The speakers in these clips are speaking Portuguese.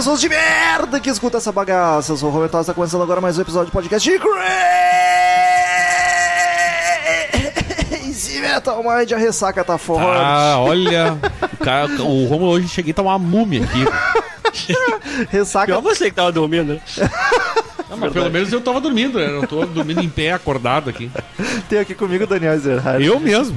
pessoas de merda que escuta essa bagaça. Eu sou o Roberto, está começando agora mais um episódio de podcast de Crazy Metal Mind. A ressaca tá forte. Ah, olha. O, cara, o Romulo hoje cheguei a tá uma múmia aqui. Ressaca. Pior você que tava dormindo, né? Não, mas pelo menos eu tava dormindo, né? Eu não tô dormindo em pé, acordado aqui. Tem aqui comigo o Daniel Zerhard. Eu mesmo.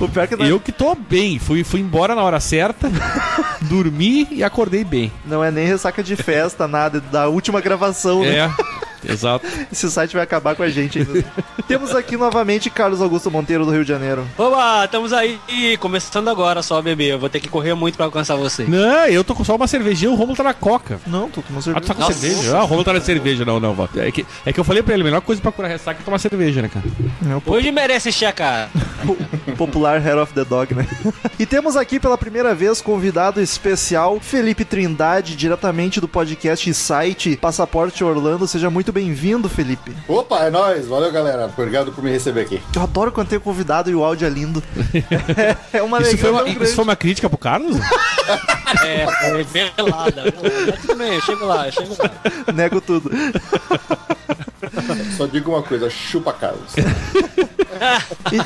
O pior que não, Eu que tô bem. Fui, fui embora na hora certa, dormi e acordei bem. não é nem ressaca de festa, nada, da última gravação. né? É, exato. Esse site vai acabar com a gente ainda. Temos aqui novamente Carlos Augusto Monteiro do Rio de Janeiro. Oba, estamos aí começando agora só, bebê. Eu vou ter que correr muito pra alcançar você. Não, eu tô com só uma cervejinha, o Romulo tá na coca. Não, tô com uma Ah, cerveja. tu tá com Nossa. cerveja? Ah, o Romulo tá na cerveja. Não, não, vó. É que, é que eu falei pra ele, a melhor coisa pra curar ressaca é tomar cerveja, né, cara? O po- Hoje merece cara. popular Hair of the Dog, né? e temos aqui pela primeira vez convidado especial Felipe Trindade, diretamente do podcast e site Passaporte Orlando. Seja muito bem-vindo, Felipe. Opa, é nóis. Valeu, galera. Obrigado por me receber aqui. Eu adoro quando tem convidado e o áudio é lindo. é uma Isso alegria foi, uma, isso foi uma crítica pro Carlos? É, foi velada. Mas tudo bem, eu chego lá, eu chego lá. Nego tudo. Só digo uma coisa, chupa Carlos. E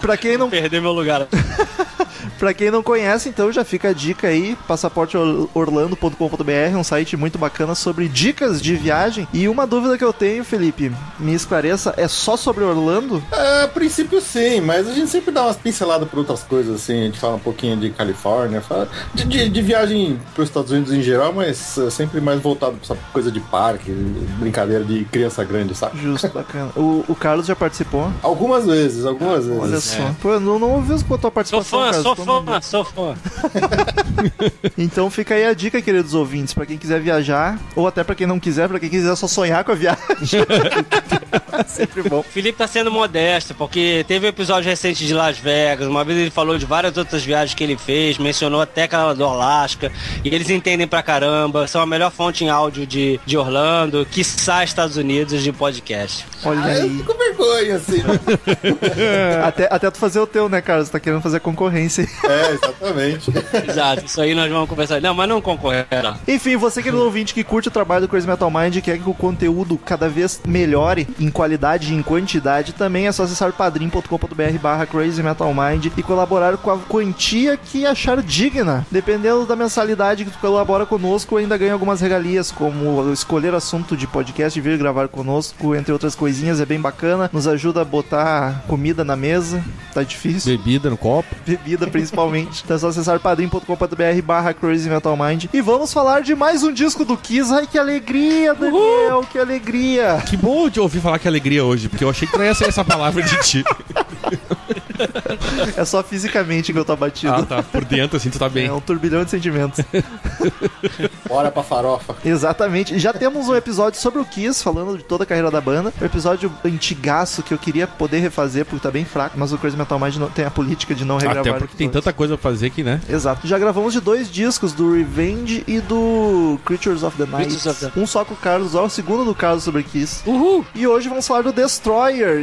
pra quem não Perder meu lugar. Pra quem não conhece, então já fica a dica aí, passaporteorlando.com.br, um site muito bacana sobre dicas de viagem. E uma dúvida que eu tenho, Felipe, me esclareça, é só sobre Orlando? É, a princípio sim, mas a gente sempre dá umas pinceladas por outras coisas, assim. A gente fala um pouquinho de Califórnia, fala de, de, de viagem para os Estados Unidos em geral, mas é, sempre mais voltado pra essa coisa de parque, brincadeira de criança grande, sabe? Justo, bacana. O, o Carlos já participou? Algumas vezes, algumas vezes. Olha só. Pô, eu não, não ouvi a tua Sou participação, fã, Carlos. sou fã, sou fã. Então fica aí a dica, queridos ouvintes, pra quem quiser viajar, ou até pra quem não quiser, pra quem quiser só sonhar com a viagem. Sempre bom. O Felipe tá sendo modesto, porque teve um episódio recente de Las Vegas, uma vez ele falou de várias outras viagens que ele fez, mencionou até aquela do Alasca, e eles entendem pra caramba, são a melhor fonte em áudio de, de Orlando, quiçá Estados Unidos de podcast. Olha Ah, eu aí. fico com vergonha, assim. Até, até tu fazer o teu, né, Carlos? Tá querendo fazer concorrência. é, exatamente. Exato, isso aí nós vamos conversar. Não, mas não concorrerá. Enfim, você querido ouvinte que curte o trabalho do Crazy Metal Mind e quer que o conteúdo cada vez melhore em qualidade e em quantidade, também é só acessar padrim.com.br barra Crazy Metal Mind e colaborar com a quantia que achar digna. Dependendo da mensalidade que tu colabora conosco, ainda ganha algumas regalias, como escolher assunto de podcast e vir gravar conosco, entre outras coisinhas, é bem bacana. Nos ajuda a botar comida na mesa, tá difícil Bebida no copo. bebida principalmente. Então é só acessar padrim.com.br barra Crazy Metal Mind. E vamos falar de mais um disco do Kiss. Ai, que alegria, Daniel, que alegria. Que bom de ouvir falar que é alegria hoje, porque eu achei que não ia ser essa palavra de ti. É só fisicamente que eu tô abatido. Ah, tá. Por dentro, assim, tu tá bem. É um turbilhão de sentimentos. Bora pra farofa. Exatamente. Já temos um episódio sobre o Kiss, falando de toda a carreira da banda. Um episódio antigaço que eu queria poder refazer, porque tá bem fraco, mas o Crazy Metal Mind não, tem a política de não regravar. Até porque tem tanta coisa pra fazer que, né? Exato. Já gravamos de dois discos, do Revenge e do Creatures of the Night. Of the- Um só com o Carlos, ó, o segundo do Carlos sobre Kiss. Uhul! E hoje vamos falar do Destroyer.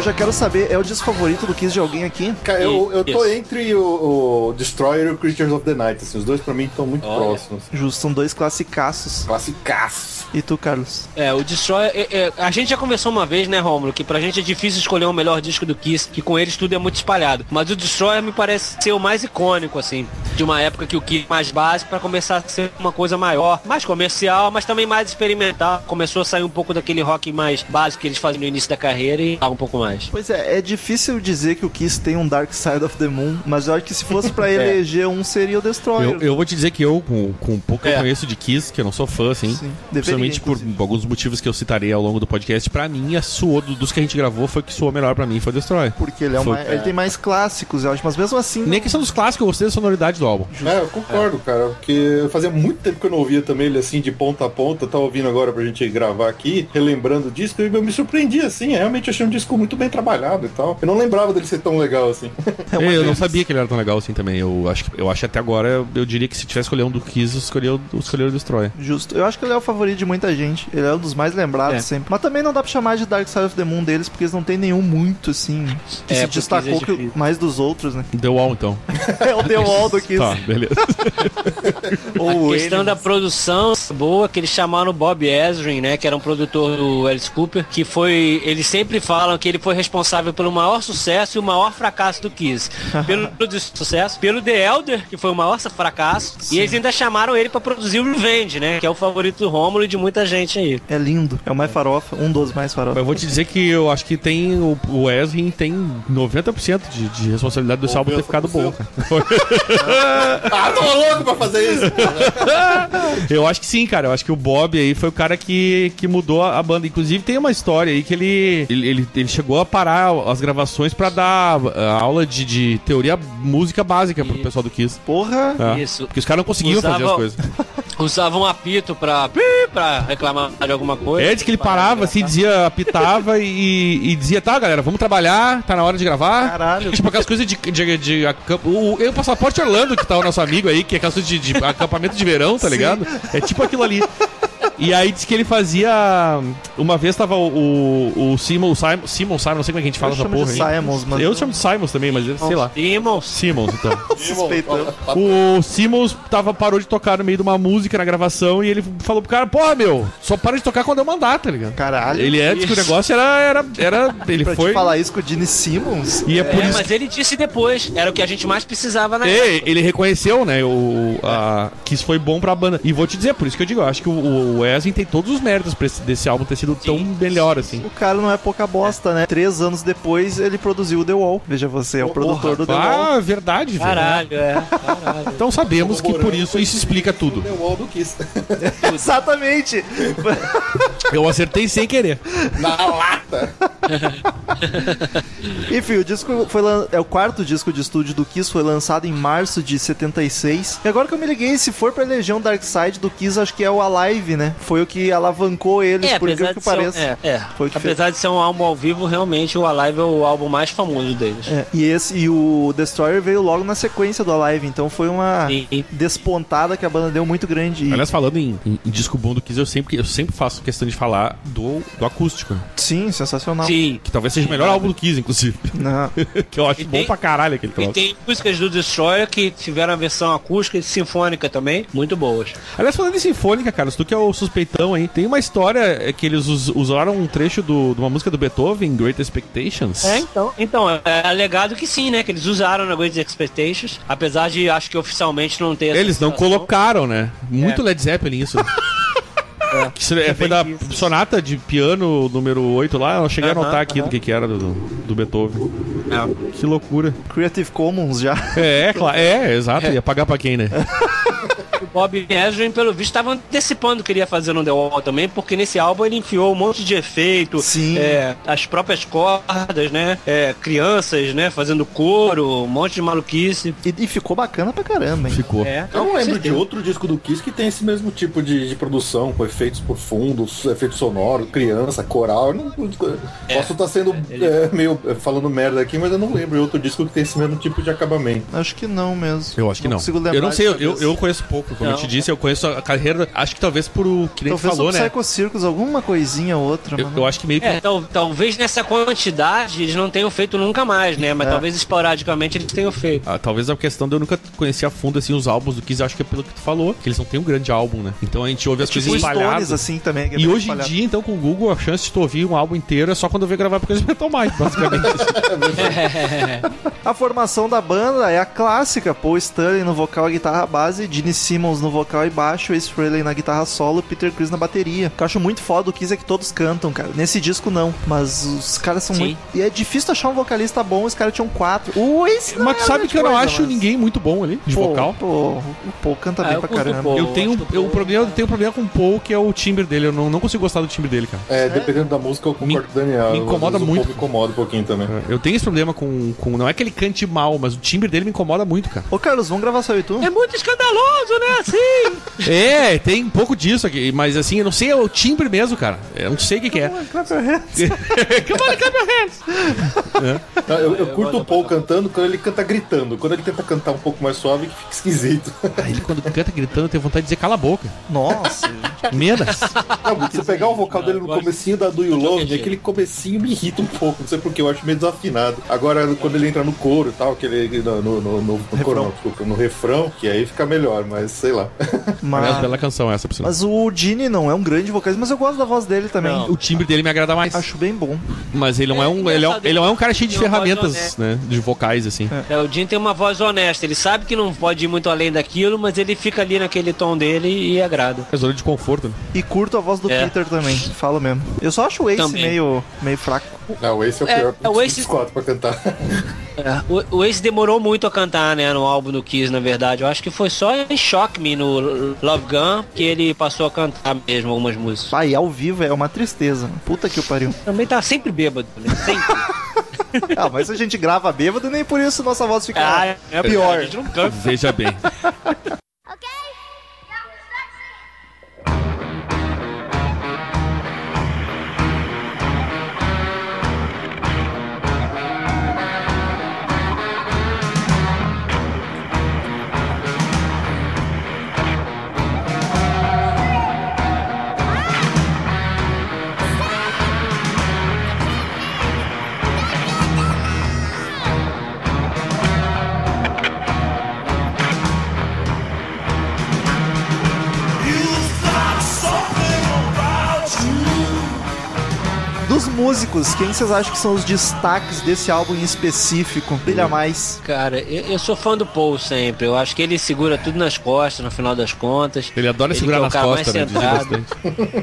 Eu já quero saber, é o disco favorito do Kiss de alguém aqui? Cara, eu, eu tô Isso. entre o, o Destroyer e o Creatures of the Night, assim, os dois pra mim estão muito Olha. próximos. Justo, são dois classicaços. Classicaço. E tu, Carlos? É, o Destroyer. é, é, a gente já conversou uma vez, né, Romulo, que pra gente é difícil escolher o melhor disco do Kiss, que com eles tudo é muito espalhado. Mas o Destroyer me parece ser o mais icônico, assim. de uma época que o Kiss mais básico pra começar a ser uma coisa maior, mais comercial, mas também mais experimental. Começou a sair um pouco daquele rock mais básico que eles faziam no início da carreira e algo um pouco mais. Pois é, é difícil dizer que o Kiss tem um Dark Side of the Moon, mas eu acho que se fosse pra eleger um, seria o Destroyer. Eu, eu vou te dizer que eu, com, com o pouco que É. eu conheço de Kiss, que eu não sou fã, assim, Sim, deveria, principalmente por alguns motivos que eu citarei ao longo do podcast, pra mim, a suou, do- dos que a gente gravou, foi o que suou melhor pra mim, foi Destroy. Porque ele, é Foi- uma, ele tem mais clássicos, eu acho, mas mesmo assim. Nem a questão dos clássicos, eu gostei da sonoridade do álbum. É, eu concordo, cara, porque fazia muito tempo que eu não ouvia também ele assim de ponta a ponta, tava ouvindo agora pra gente gravar aqui, relembrando o disco, e eu me surpreendi assim, realmente achei um disco muito bem trabalhado e tal. Eu não lembrava dele ser tão legal assim. é eu não sabia que ele era tão legal assim também. Eu acho, que- eu acho até agora eu, eu diria que se tivesse escolher um do Kiss, eu escolheria o, eu escolheria o Destroy. Justo. Eu acho que ele é o favorito de muita gente. Ele é um dos mais lembrados É. sempre. Mas também não dá pra chamar de Dark Side of the Moon deles, porque eles não tem nenhum muito, assim, que É, se porque destacou é que- mais dos outros, né? The Wall, então. É o The Wall do Kiss. Tá, beleza. Ou a questão Animals. da produção boa que eles chamaram o Bob Ezrin, né, que era um produtor do Alice Cooper, que foi, eles sempre falam que ele foi responsável pelo maior sucesso e o maior fracasso do Kiss. Pelo sucesso, pelo The Elder, que foi o maior fracasso, e eles ainda chamaram ele pra produzir o Revenge, né, que é o favorito do Rômulo e de muita gente aí. É lindo. É o mais farofa, um dos mais farofa. Mas eu vou te dizer que eu acho que tem. O, o Ezrin tem 90% de, de responsabilidade desse álbum ter ficado bom, cara. ah, tô louco pra fazer isso! Eu acho que sim, cara. Eu acho que o Bob aí foi o cara que, que mudou a banda. Inclusive, tem uma história aí que ele, ele, ele, ele chegou a parar as gravações pra dar ah, aula de, de teoria música básica pro pessoal do Kiss. Porra! É. Isso. Porque os caras não conseguiam Usava- fazer as coisas. Usavam um apito pra, pra reclamar de alguma coisa. É, diz que ele parava assim, dizia, apitava e, e dizia, tá, galera, vamos trabalhar, tá na hora de gravar. Caralho. Tipo aquelas coisas de. de, de acamp- o, o, o Passaporte Orlando, que tá o nosso amigo aí, que é aquelas coisas de, de acampamento de verão, tá ligado? É tipo aquilo ali. E aí diz que ele fazia. Uma vez tava o, o, o Simon, Simon, Simon, Simon, não sei como é que a gente fala Eu essa chamo porra de aí. Simons, mas... Eu chamo de Simons também, mas sei lá. Simmons. Simons, então. Suspeitando. O Simons tava, parou de tocar no meio de uma música na gravação e ele falou pro cara, porra, meu, só para de tocar quando eu mandar, tá ligado? Caralho. Ele é, diz que o negócio era. era, era ele Pra foi. te falar isso com o Gene Simmons? E é por É, isso mas ele disse depois. Era o que a gente mais precisava na É, ele reconheceu, né, o, a, que isso foi bom pra banda. E vou te dizer, por isso que eu digo, eu acho que o, o Wesley tem todos os méritos pra esse- desse álbum ter sido tão melhor, assim. O cara não é pouca bosta, né? Três anos depois ele produziu o The Wall. Veja você, é o produtor do The Wall. Ah, verdade, velho. Caralho, é. Caralho. Então sabemos que por isso isso explica tudo. The Wall do Kiss. Exatamente! Eu acertei sem querer. Na lata! Enfim, o disco foi lan- é o quarto disco de estúdio do Kiss, foi lançado em março de 76. E agora que eu me liguei, se for pra um Dark Side do Kiss, acho que é o Alive, né? Foi o que alavancou eles, É, por incrível que ser, um- pareça. é, é. Apesar de ser um álbum ao vivo, realmente o Alive é o álbum mais famoso deles. É, e esse e o Destroyer veio logo na sequência do Alive, então foi uma Sim. despontada que a banda deu muito grande. E- Aliás, falando em, em- em disco bom do Kiss, eu sempre, eu sempre faço questão de falar do, do acústico. Sim, sensacional. Sim. Que talvez seja o melhor álbum do Kiss, inclusive. Não. que eu acho E bom tem- pra caralho aquele E troço. tem músicas do Destroyer que tiveram a versão acústica e sinfônica também, muito boas. Aliás, falando em sinfônica, cara, se tu que é o suspeitão aí, tem uma história é, que eles us- usaram um trecho do- de uma música do Beethoven, Great Expectations. É, então, então é alegado que sim, né? Que eles usaram na Great Expectations, apesar de acho que oficialmente não ter Eles não colocaram, né? Muito Led Zeppelin isso. Que é, foi da bem isso. sonata de piano número 8 lá, eu cheguei a Aham, anotar aqui aham. do que, que era do, do Beethoven. É. Que loucura. Creative Commons já. É, é, claro. É, exato. Ia pagar pra quem, né? O Bob Ezrin, pelo visto, estava antecipando que ele ia fazer no The Wall também, porque nesse álbum ele enfiou um monte de efeito, Sim. é, as próprias cordas, né? É, crianças, né? Fazendo coro, um monte de maluquice. E, e ficou bacana pra caramba, hein? Ficou. É, Eu não lembro de outro disco do Kiss que tem esse mesmo tipo de, de produção, com efeitos profundos, efeito sonoro, criança, coral. Eu não, posso estar sendo é, meio é, falando merda aqui, mas eu não lembro de outro disco que tem esse mesmo tipo de acabamento. Acho que não mesmo. Eu acho que não. consigo lembrar Eu não sei, eu, eu, eu conheço pouco, como eu Não. te disse, eu conheço a carreira. Acho que talvez por o que nem tu Talvez falou, o né? Psycho Circus, alguma coisinha ou outra, Eu, eu acho que meio que. É, tal- talvez nessa quantidade eles não tenham feito nunca mais, né? Mas É. talvez esporadicamente eles tenham feito. Ah, talvez a questão de eu nunca conhecer a fundo assim os álbuns do Kiss, acho que é pelo que tu falou, que eles não têm um grande álbum, né? Então a gente ouve as tipo coisas espalhadas. Assim, também. é E hoje em espalhado. dia, então, com o Google, a chance de tu ouvir um álbum inteiro é só quando eu ver gravar por causa do Metal Mind, basicamente. A formação da banda é a clássica: Paul Stanley no vocal e guitarra base, Gene Simmons no vocal e baixo, Ace Frehley na guitarra solo, Peter Chris na bateria. O que eu acho muito foda do Kiss é que todos cantam, cara. Nesse disco não, mas os caras são Sim. muito. E é difícil achar um vocalista bom, os caras tinham quatro. O Ace não Mas tu é sabe grande que eu não coisa, acho mas- ninguém muito bom ali, de Pô, vocal. Pô, o Paul canta Ah, bem pra caramba. Paul. Eu tenho, eu, o o problema, eu tenho um problema com o Paul, que é o timbre dele. Eu não, não consigo gostar do timbre dele, cara. É, dependendo da música, eu concordo com o Daniel. me incomoda muito. Me incomoda um pouquinho também. Eu tenho esse problema com, com. Não é que ele cante mal, mas o timbre dele me incomoda muito, cara. Ô, Carlos, vamos gravar só eu e tu? É muito escandaloso, né? Assim. É, tem um pouco disso aqui, mas assim, eu não sei é o timbre mesmo, cara. Eu não sei o que, que é. Clap your hands. Come on, clap your hands. Não, eu, eu curto o Paul cantando quando ele canta gritando. Quando ele tenta cantar um pouco mais suave, fica esquisito. Aí ele, quando canta gritando, eu tenho vontade de dizer cala a boca. Nossa, Menos. Não, você pegar o vocal dele no gosto- comecinho da Do You Love aquele comecinho me irrita um pouco, não sei porque, eu acho meio desafinado. Agora, quando ele entra no coro e tal, que ele no, no, no, no, no coro, não, desculpa, no refrão, que aí fica melhor, mas sei lá. Mas, bela canção essa, por sinal. mas o Gene não é um grande vocalista, mas eu gosto da voz dele também. Não. O timbre dele me agrada mais. Acho bem bom. Mas ele não é, É, um. Ele é, um- ele não é um cara cheio de uma ferramentas, né? De vocais, assim. É, o Jim tem uma voz honesta. Ele sabe que não pode ir muito além daquilo, mas ele fica ali naquele tom dele e agrada. É zona de conforto, né? E curto a voz do É. Peter também, falo mesmo. Eu só acho o Ace Também. meio, meio fraco. Não, esse é o É, pior é, o Ace- pra cantar. É, o, o Ace demorou muito a cantar, né, no álbum do Kiss, na verdade. Eu acho que foi só em Shock Me, no Love Gun, que ele passou a cantar mesmo algumas músicas. Ah, e ao vivo é uma tristeza. Puta que o pariu. Também tá sempre bêbado, né? Sempre. ah, mas a gente grava bêbado, nem por isso nossa voz fica Ah, é pior. A gente não canta. Veja bem. músicos, quem vocês acham que são os destaques desse álbum em específico? Brilha mais. Cara, eu, eu sou fã do Paul sempre. Eu acho que ele segura tudo nas costas, no final das contas. Ele adora Ele segurar é nas costas, né?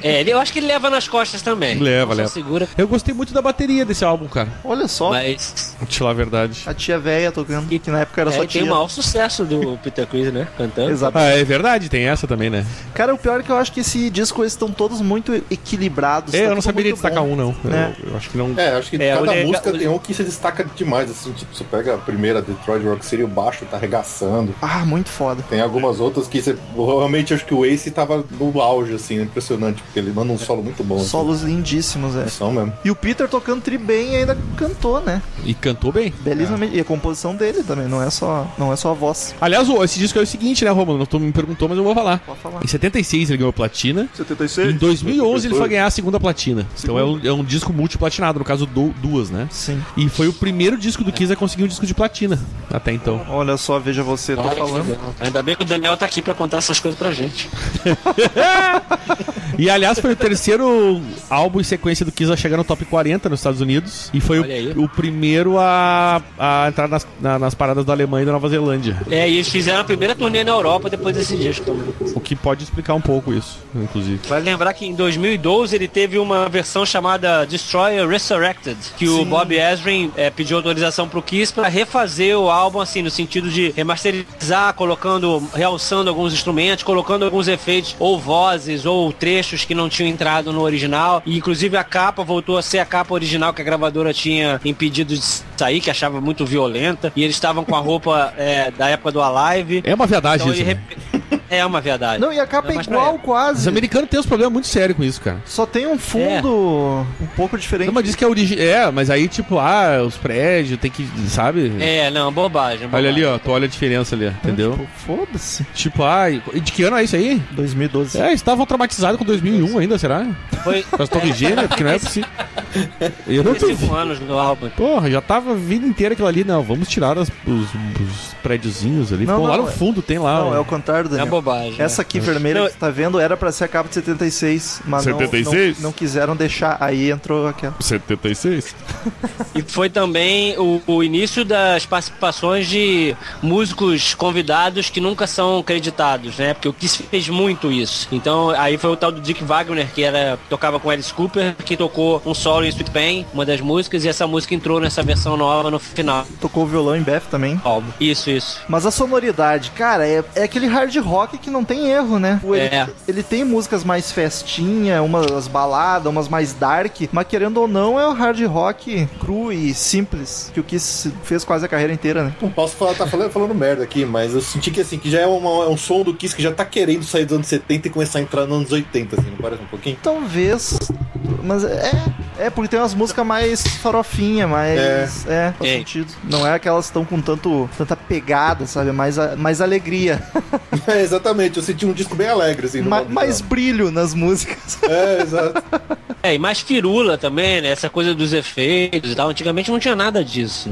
É, ele- eu acho que ele leva nas costas também. Leva, leva. segura, Eu gostei muito da bateria desse álbum, cara. Olha só, mas te falar a verdade. a tia véia tocando, que na época era é, só e tia. tem o maior sucesso do Peter Chris, né? Cantando. Exato. Ah, é verdade, tem essa também, né? Cara, o pior é que eu acho que esse disco eles estão todos muito equilibrados. É, tá eu não saberia destacar bom. um, não. né? Eu, eu acho que não. É, acho que É, cada música o- tem um que se destaca demais, assim, tipo, você pega a primeira Detroit Rock City, o baixo tá arregaçando. Ah, muito foda. Tem algumas outras que você, realmente acho que o Ace tava no auge, assim, impressionante, porque ele manda um solo muito bom. assim. Solos lindíssimos, é. São mesmo. E o Peter tocando tri bem e ainda cantou, né? E cantou bem. Belíssimamente. E a composição dele também, não é só, não é só a voz. Aliás, esse disco é o seguinte, né, Romulo? Tu me perguntou, mas eu vou falar. Pode falar. Em 76 ele ganhou platina. 76? Em 2011 ele foi ganhar a segunda platina. Então é um, é um disco multiplatinado, no caso du- duas, né? Sim. E foi o primeiro disco do Kiss a conseguir um disco de platina até então. Olha só, veja você, tô falando. Ainda bem que o Daniel tá aqui pra contar essas coisas pra gente. E aliás, foi o terceiro álbum em sequência do Kiss a chegar no top 40 nos Estados Unidos. E foi o, o primeiro a, a entrar nas, na- nas paradas da Alemanha e da Nova Zelândia. É, e eles fizeram a primeira turnê na Europa depois desse disco também. O que pode explicar um pouco isso, inclusive. Vale lembrar que em 2012 ele teve uma versão chamada Destroyer Resurrected, que o Bob Ezrin eh, pediu autorização pro Kiss para refazer o álbum assim no sentido de remasterizar, colocando, realçando alguns instrumentos, colocando alguns efeitos ou vozes ou trechos que não tinham entrado no original. E inclusive a capa voltou a ser a capa original que a gravadora tinha impedido de sair, que achava muito violenta. E eles estavam com a roupa eh, da época do Alive. É uma verdade Então isso. né? É uma verdade. Não, e a capa Não, é pra igual ela. Os quase. americanos têm uns problemas muito sérios com isso, cara. Só tem um fundo um pouco diferente. Não, mas diz que é origem. É, mas aí, tipo, ah, os prédios tem que. Sabe? É, não, bobagem. Olha bobagem. ali, ó, tu olha a diferença ali, entendeu? Tipo, Foda-se. Tipo, ah, e de que ano é isso aí? 2012. É, eles estavam traumatizados com 2001 ainda, será? Foi, Com as torres gêmeas, porque não é possível. Eu não tô... 35 anos no álbum. Porra, já tava a vida inteira aquilo ali. Não, vamos tirar as- os, os prédiozinhos ali. Não, Ficou lá não, no é- fundo, tem lá. Não, ó. é o contrário, É Daniel. Bobagem. né? Essa aqui vermelha Não, que você tá vendo era pra ser a capa de 76, mas não- 76? Não, não quiseram deixar. Aí entrou aquela. 76? E foi também o, o início das participações de músicos convidados que nunca são creditados, né? Porque o Kiss fez muito isso. Então aí foi o tal do Dick Wagner, que era tocava com Alice Cooper, que tocou um solo em Sweet Pain, uma das músicas, e essa música entrou nessa versão nova no final Tocou o violão em Beth também. álbum. Isso, isso. Mas a sonoridade, cara, é, é aquele hard rock que não tem erro, né? Ele, É. ele tem músicas mais festinha, umas baladas, umas mais dark, mas querendo ou não, é o hard rock cru e simples, que o Kiss fez quase a carreira inteira, né? Não posso falar, tá falando, falando merda aqui, mas eu senti que assim, que já é, uma- é um som do Kiss que já tá querendo sair dos anos 70 e começar a entrar nos anos 80, assim, não parece um pouquinho? Talvez. Mas é. É, porque tem umas músicas mais farofinha, mais. É, faz É. sentido. Não é aquelas que estão com tanto, tanta pegada, sabe? Mais, a- mais alegria. É, exatamente, eu senti um disco bem alegre, assim. no Ma- mais geral. brilho nas músicas. É, exato. É, e mais firula também, né? Essa coisa dos efeitos e tal. Antigamente não tinha nada disso.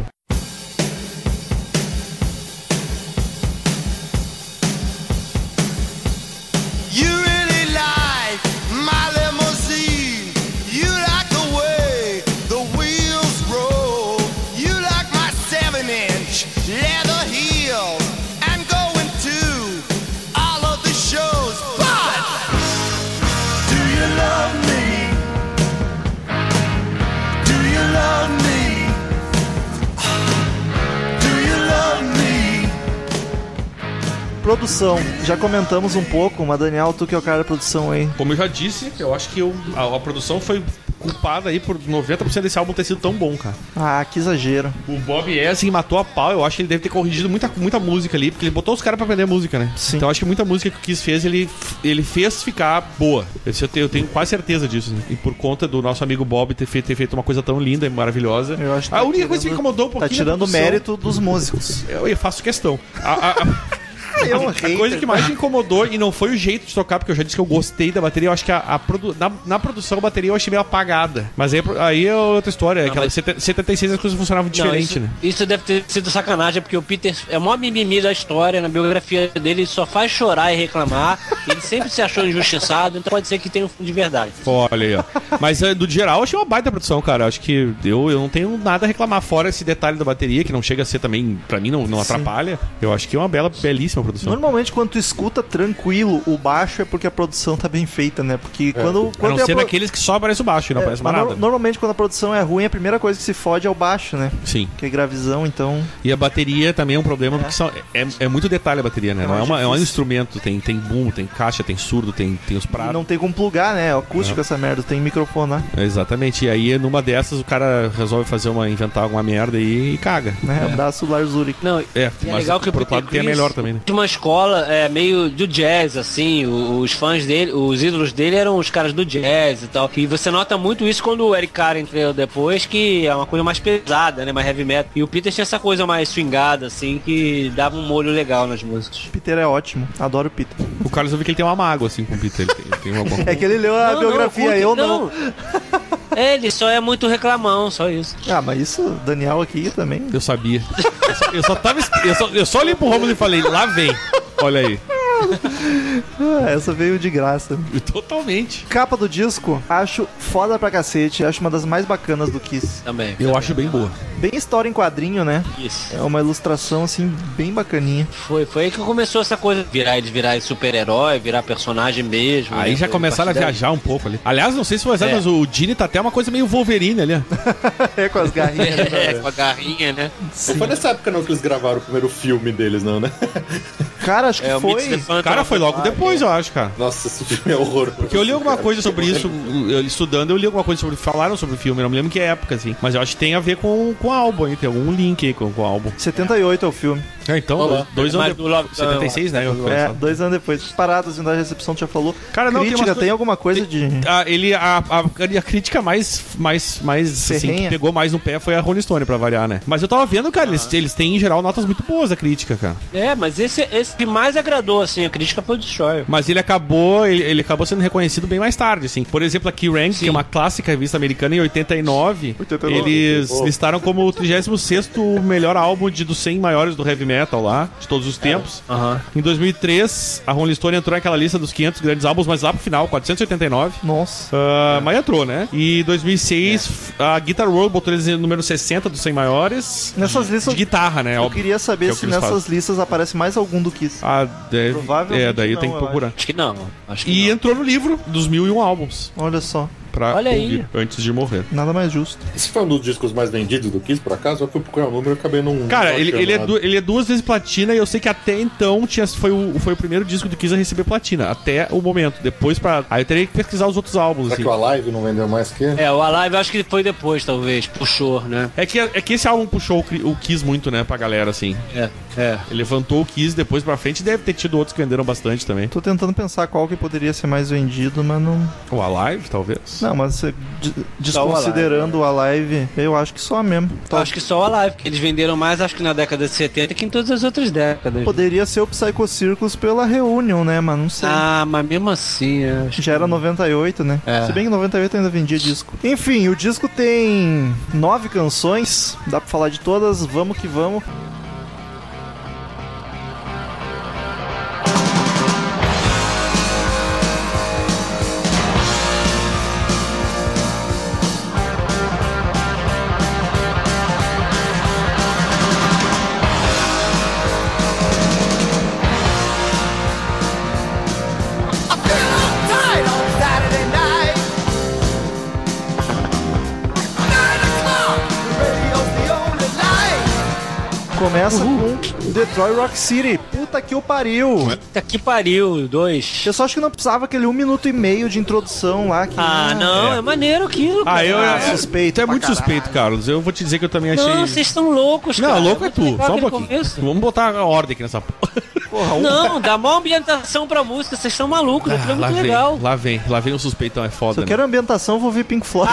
Produção, já comentamos um pouco, mas Daniel, tu que é o cara da produção aí. Como eu já disse, eu acho que eu- a, a produção foi culpada aí por 90% desse álbum ter sido tão bom, cara. Ah, que exagero. O Bob Essing matou a pau, eu acho que ele deve ter corrigido muita, muita música ali, porque ele botou os caras pra aprender música, né? Sim. Então eu acho que muita música que o Kiss fez, ele, ele fez ficar boa. Esse eu, tenho, eu tenho quase certeza disso. né? E por conta do nosso amigo Bob ter feito, ter feito uma coisa tão linda e maravilhosa. Eu acho que a tá única coisa que me tirando- incomodou um Tá pouquinho. da tirando o mérito dos músicos. Eu, eu faço questão. A, a- a- É um a hater. coisa que mais me incomodou, e não foi o jeito de tocar, porque eu já disse que eu gostei da bateria, eu acho que a, a produ- na, na produção a bateria eu achei meio apagada. Mas aí, aí é outra história. Não, aquela mas- 70 76 as coisas funcionavam Não, diferente, isso, né? isso deve ter sido sacanagem, porque o Peter é o maior mimimi da história, na biografia dele, ele só faz chorar e reclamar. ele sempre se achou injustiçado, então pode ser que tenha um fundo de verdade. Olha aí, ó. Mas eh, do geral, eu achei uma baita produção, cara. Acho que eu, eu não tenho nada a reclamar, fora esse detalhe da bateria, que não chega a ser também, pra mim, não, não atrapalha. Eu acho que é uma bela, belíssima produção. Normalmente, quando tu escuta tranquilo o baixo, é porque a produção tá bem feita, né? Porque quando, A quando não é a ser pro- daqueles que só aparece o baixo e não é, aparece mas mais no- nada. Normalmente, quando a produção é ruim, a primeira coisa que se fode é o baixo, né? Sim. Que é gravizão, então. E a bateria também é um problema, porque são, é, é muito detalhe a bateria, né? É não é, uma, é um instrumento, tem, tem boom, tem caixa, tem surdo, tem, tem os pratos. Não tem como plugar, né? É acústico essa merda, tem microfone lá. Exatamente. E aí, numa dessas, o cara resolve fazer uma, inventar alguma merda aí e caga. Né? Abraço Lars Ulrich. Não, É, e é mas legal que o lado tem a Chris melhor também, né? Uma escola é, meio do jazz, assim, os fãs dele, os ídolos dele eram os caras do jazz e tal. E você nota muito isso quando o Eric Carr entrou depois, que é uma coisa mais pesada, né? Mais heavy metal. E o Peter tinha essa coisa mais swingada, assim, que dava um molho legal nas músicas. Peter é ótimo, adoro o Peter. O Carlos eu vi que ele tem uma mágoa, assim, com o Peter. Ele tem, ele tem alguma É que ele leu a Não, biografia, curte- eu não. É, ele só é muito reclamão, só isso. Ah, mas isso, Daniel aqui também. Eu sabia. Eu só, eu só tava. Eu só, eu só olhei pro Romulo e falei, lá vem. Olha aí. Ah, essa veio de graça. Totalmente. Capa do disco, acho foda pra cacete. Acho uma das mais bacanas do Kiss. Também. Eu acho bem boa. Bem história em quadrinho, né? Isso. É uma ilustração, assim, bem bacaninha. Foi, foi aí que começou essa coisa de virar eles virar super-herói, virar personagem mesmo. Aí né? já Foi começaram a partir daí. viajar um pouco ali. Aliás, não sei se foi exato, É. mas o Dini tá até uma coisa meio Wolverine ali, ó. é, com as garrinhas. né? É, com a garrinha, né? Não foi nessa época não que eles gravaram o primeiro filme deles, não, né? Cara, acho que É, o Mix Phantom Cara, foi logo depois, eu acho, cara. Nossa, esse filme é horroroso. Porque eu li alguma coisa sobre isso, eu, estudando, eu li alguma coisa sobre. Falaram sobre o filme, eu não me lembro que época, assim. Mas eu acho que tem a ver com, com o álbum, hein? Tem algum link aí com, com o álbum. 78 é o filme. É, então, Olá. dois, dois anos do Love- depois. 76, né? eu- É, dois anos depois. Paradas da recepção, tu já falou. Cara, não, tem Crítica, umas tem, alguma coisa de. Ah, ele, a, a, a crítica mais, mais, mais assim, que pegou mais no pé foi a Rolling Stone, pra variar, né? Mas eu tava vendo, cara, eles, eles têm em geral notas muito boas da crítica, cara. É, mas esse, esse que mais agradou, assim, a crítica foi o Destroyer. Mas ele acabou, ele, ele acabou sendo reconhecido bem mais tarde, assim. Por exemplo, a Kerrang, que é uma clássica revista americana em 89, 89. eles Pô. listaram como o 36º melhor álbum de, dos 100 maiores do heavy metal lá, de todos os tempos. Aham. Em 2003, a Rolling Stone entrou naquela lista dos 500 grandes álbuns, mas lá pro final, 489. Nossa. Ah, Mas entrou, né? E 2006, a Guitar World botou eles no número 60 dos 100 maiores. Nessas listas, De guitarra, né? eu Óbvio. queria saber que é se que eles nessas fazem. listas aparece mais algum do Kiss. Ah, deve. Provavelmente É, daí não, tem que procurar. Acho que não. Acho que E não. entrou no livro dos mil e um álbuns. Olha só, Pra Olha aí. ouvir antes de morrer. nada mais justo. Esse foi um dos discos mais vendidos do Kiss, por acaso? Eu fui procurar o número e acabei não. Cara, não ele, ele, é du- ele é duas vezes platina e eu sei que até então tinha, foi, o, foi o primeiro disco do Kiss a receber platina. Até o momento. Depois pra. Aí eu teria que pesquisar os outros álbuns, Será assim. que o Alive não vendeu mais que? É, o Alive eu acho que foi depois, talvez. Puxou, né? É que, é que esse álbum puxou o, o Kiss muito, né, pra galera, assim. É, é. Ele levantou o Kiss depois pra frente e deve ter tido outros que venderam bastante também. Tô tentando pensar qual que poderia ser mais vendido, mas não. O Alive, talvez. Não, mas você, de- desconsiderando a live, eu acho que só mesmo. Acho que só o Alive, que eles venderam mais, acho que na década de 70 que em todas as outras décadas. Poderia ser o Psycho Circus pela Reunion, né? Mas não sei. Ah, mas mesmo assim, acho Já era 98, né? É. Se bem que 98 ainda vendia disco. Enfim, o disco tem nove canções. Dá pra falar de todas. Vamos que vamos. Começa com Detroit Rock City. Puta que o pariu. Puta que pariu, dois. Eu só acho que não precisava aquele um minuto e meio de introdução lá. Que, Ah, não, é, maneiro aquilo. Ah, eu. Ah, é- suspeito Tu é muito caralho. suspeito, Carlos. Eu vou te dizer que eu também achei. Não, vocês estão loucos, cara. Não, louco é tu. Só um pouquinho. começo. Vamos botar a ordem aqui nessa porra. Porra, um- Não, dá mó ambientação pra música, vocês estão malucos, aquilo é lá muito vem, legal. lá vem, lá vem o suspeitão, é Se foda. eu né? quero ambientação, vou ver Pink Floyd.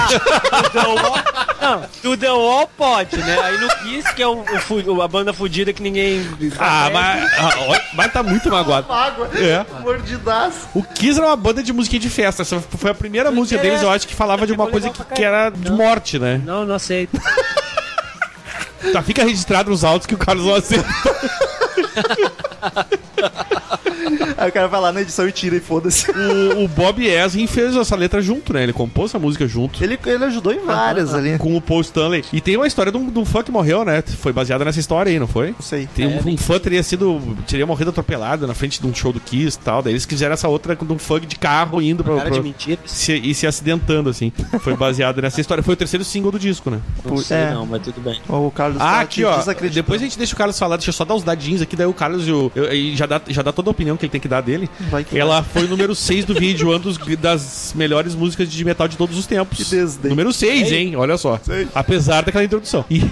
The Wall, não, do The Wall pode, né? Aí no Kiss, que é o, o a banda fudida que ninguém. Ah, mas, ah, mas tá muito magoado. Água. É. Mordidaço. O Kiss era uma banda de música de festa. Essa foi a primeira música é. deles, eu acho, que falava de uma coisa que, que era de Não. morte, né? Não, não aceito. Tá, fica registrado nos autos que o Carlos não aceita. Aí o cara vai lá na edição e tira e foda-se. O, o Bob Ezrin fez essa letra junto, né? Ele compôs essa música junto. Ele, ele ajudou em várias ali. Com o Paul Stanley. E tem uma história de um, de um fã que morreu, né? Foi baseada nessa história aí, não foi? Não sei. Tem um, um fã teria sido. teria morrido atropelado na frente de um show do Kiss e tal. Daí eles fizeram essa outra de um fã de carro indo pra. Cara pra- de mentiras. se- e se acidentando, assim. Foi baseado nessa história. Foi o terceiro single do disco, né? Não sei É. não, mas tudo bem. O Carlos Ah, tá aqui, ó. Depois a gente deixa o Carlos falar, deixa eu só dar os dadinhos aqui, daí o Carlos e o- eu- e já, dá, já dá toda a opinião que ele tem que dar dele. Vai que Ela foi o número 6 do vídeo, uma dos, das melhores músicas de metal de todos os tempos. Que desdém. Número 6, hein? Olha só. Apesar daquela introdução. E-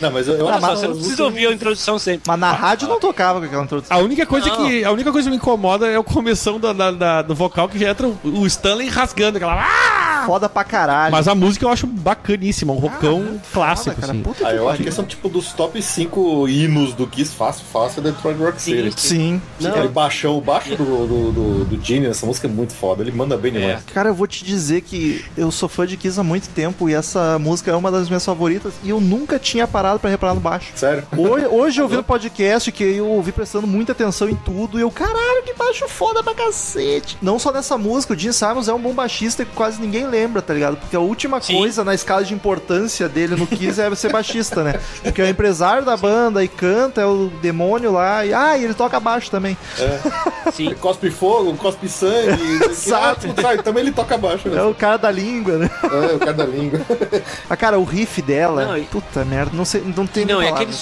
Não, mas eu, eu só, mas você não precisa ouvir a introdução sempre. Mas na rádio não tocava com aquela introdução. a única coisa Não. que a única coisa que me incomoda é o começão da, da- da- do vocal que já entra o, Stanley rasgando aquela. "Ah!" Foda pra caralho. Mas a música eu acho bacaníssima, um rockão clássico, Foda, cara. assim. Puta Ah, eu acho que são tipo dos top 5 hinos do Kiss fácil, fácil é Detroit Rock City. Sim. Não. Aquele baixão, o baixo do, do, do, do Gene nessa música é muito foda, ele manda bem demais. Cara, eu vou te dizer que eu sou fã de Kiss há muito tempo e essa música é uma das minhas favoritas e eu nunca tinha parado pra reparar no baixo. Sério? Hoje, hoje eu vi no podcast que eu ouvi prestando muita atenção em tudo e eu, caralho, que baixo foda pra cacete. Não só nessa música, o Gene Simons é um bom baixista que quase ninguém lembra, tá ligado? Porque a última Sim. coisa na escala de importância dele no Kiss é ser baixista, né? Porque é o empresário da banda e canta, é o demônio lá e, ah, e ele toca baixo também. Sim. Ele cospe fogo, cospe sangue, Exato. que, ah, também ele toca baixo, É né? o cara da língua, né? É, o cara da língua. Ah, cara, o riff dela, Não, puta merda, não sei, não tem Não, é aquele,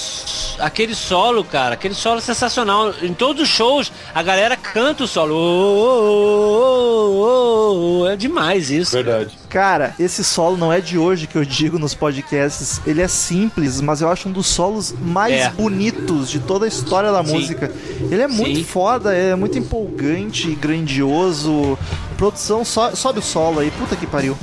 aquele solo, cara, aquele solo sensacional. Em todos os shows, a galera canta o solo. Ô, ô, ô. É demais isso. Verdade. Cara, esse solo não é de hoje que eu digo nos podcasts. Ele é simples, mas eu acho um dos solos mais É. bonitos de toda a história da Sim. música. Ele é muito Sim. foda, é muito empolgante, grandioso. Produção, so- sobe o solo aí, puta que pariu.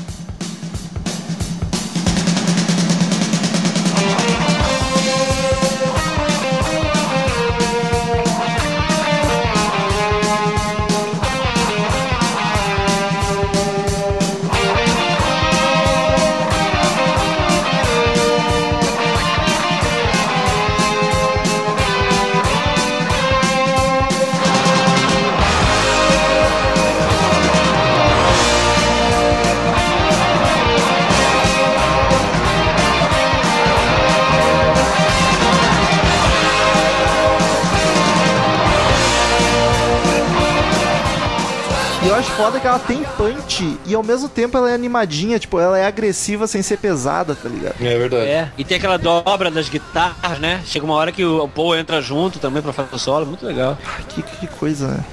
Eu acho foda que ela tem punch e ao mesmo tempo ela é animadinha, tipo, ela é agressiva sem ser pesada, tá ligado? É verdade. É, e tem aquela dobra das guitarras, né? Chega uma hora que o Paul entra junto também pra fazer o solo, muito legal. Que, que coisa, né?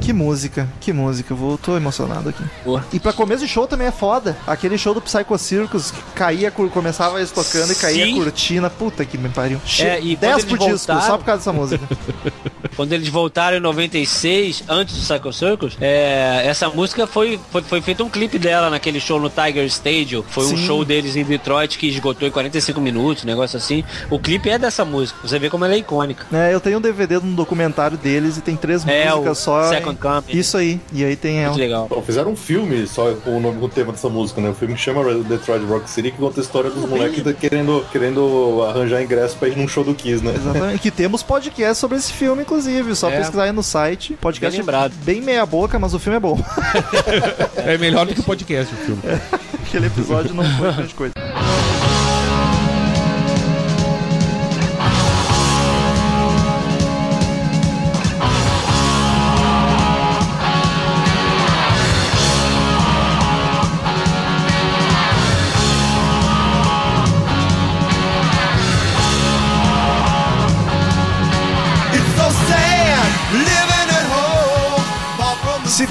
Que música, que música. Vou, tô emocionado aqui. Porra. E pra começo de show também é foda. Aquele show do Psycho Circus que caía, começava eles tocando e caía Sim. a cortina. Puta que me pariu. É, e 10 quando por eles disco, voltaram- só por causa dessa música. Quando eles voltaram em 96, antes do Psycho Circus, é, essa música foi, foi, foi feito um clipe dela naquele show no Tiger Stadium. Foi um Sim. show deles em Detroit que esgotou em 45 minutos, um negócio assim. O clipe é dessa música. Você vê como ela é icônica. É, eu tenho um DVD de um documentário deles e tem três É, músicas o só. Second Coming. Isso aí. E aí tem Muito ela. legal. Bom, fizeram um filme só com o nome com o tema dessa música, né? O filme que chama Detroit Rock City, que conta a história dos moleques querendo, querendo arranjar ingresso pra ir num show do Kiss, né? Exatamente. Que temos podcast sobre esse filme, inclusive. Só É. pesquisar aí no site. Podcast Bem lembrado. bem meia boca, mas o filme é bom. É melhor do que o podcast, o filme. Aquele episódio não foi grande coisa.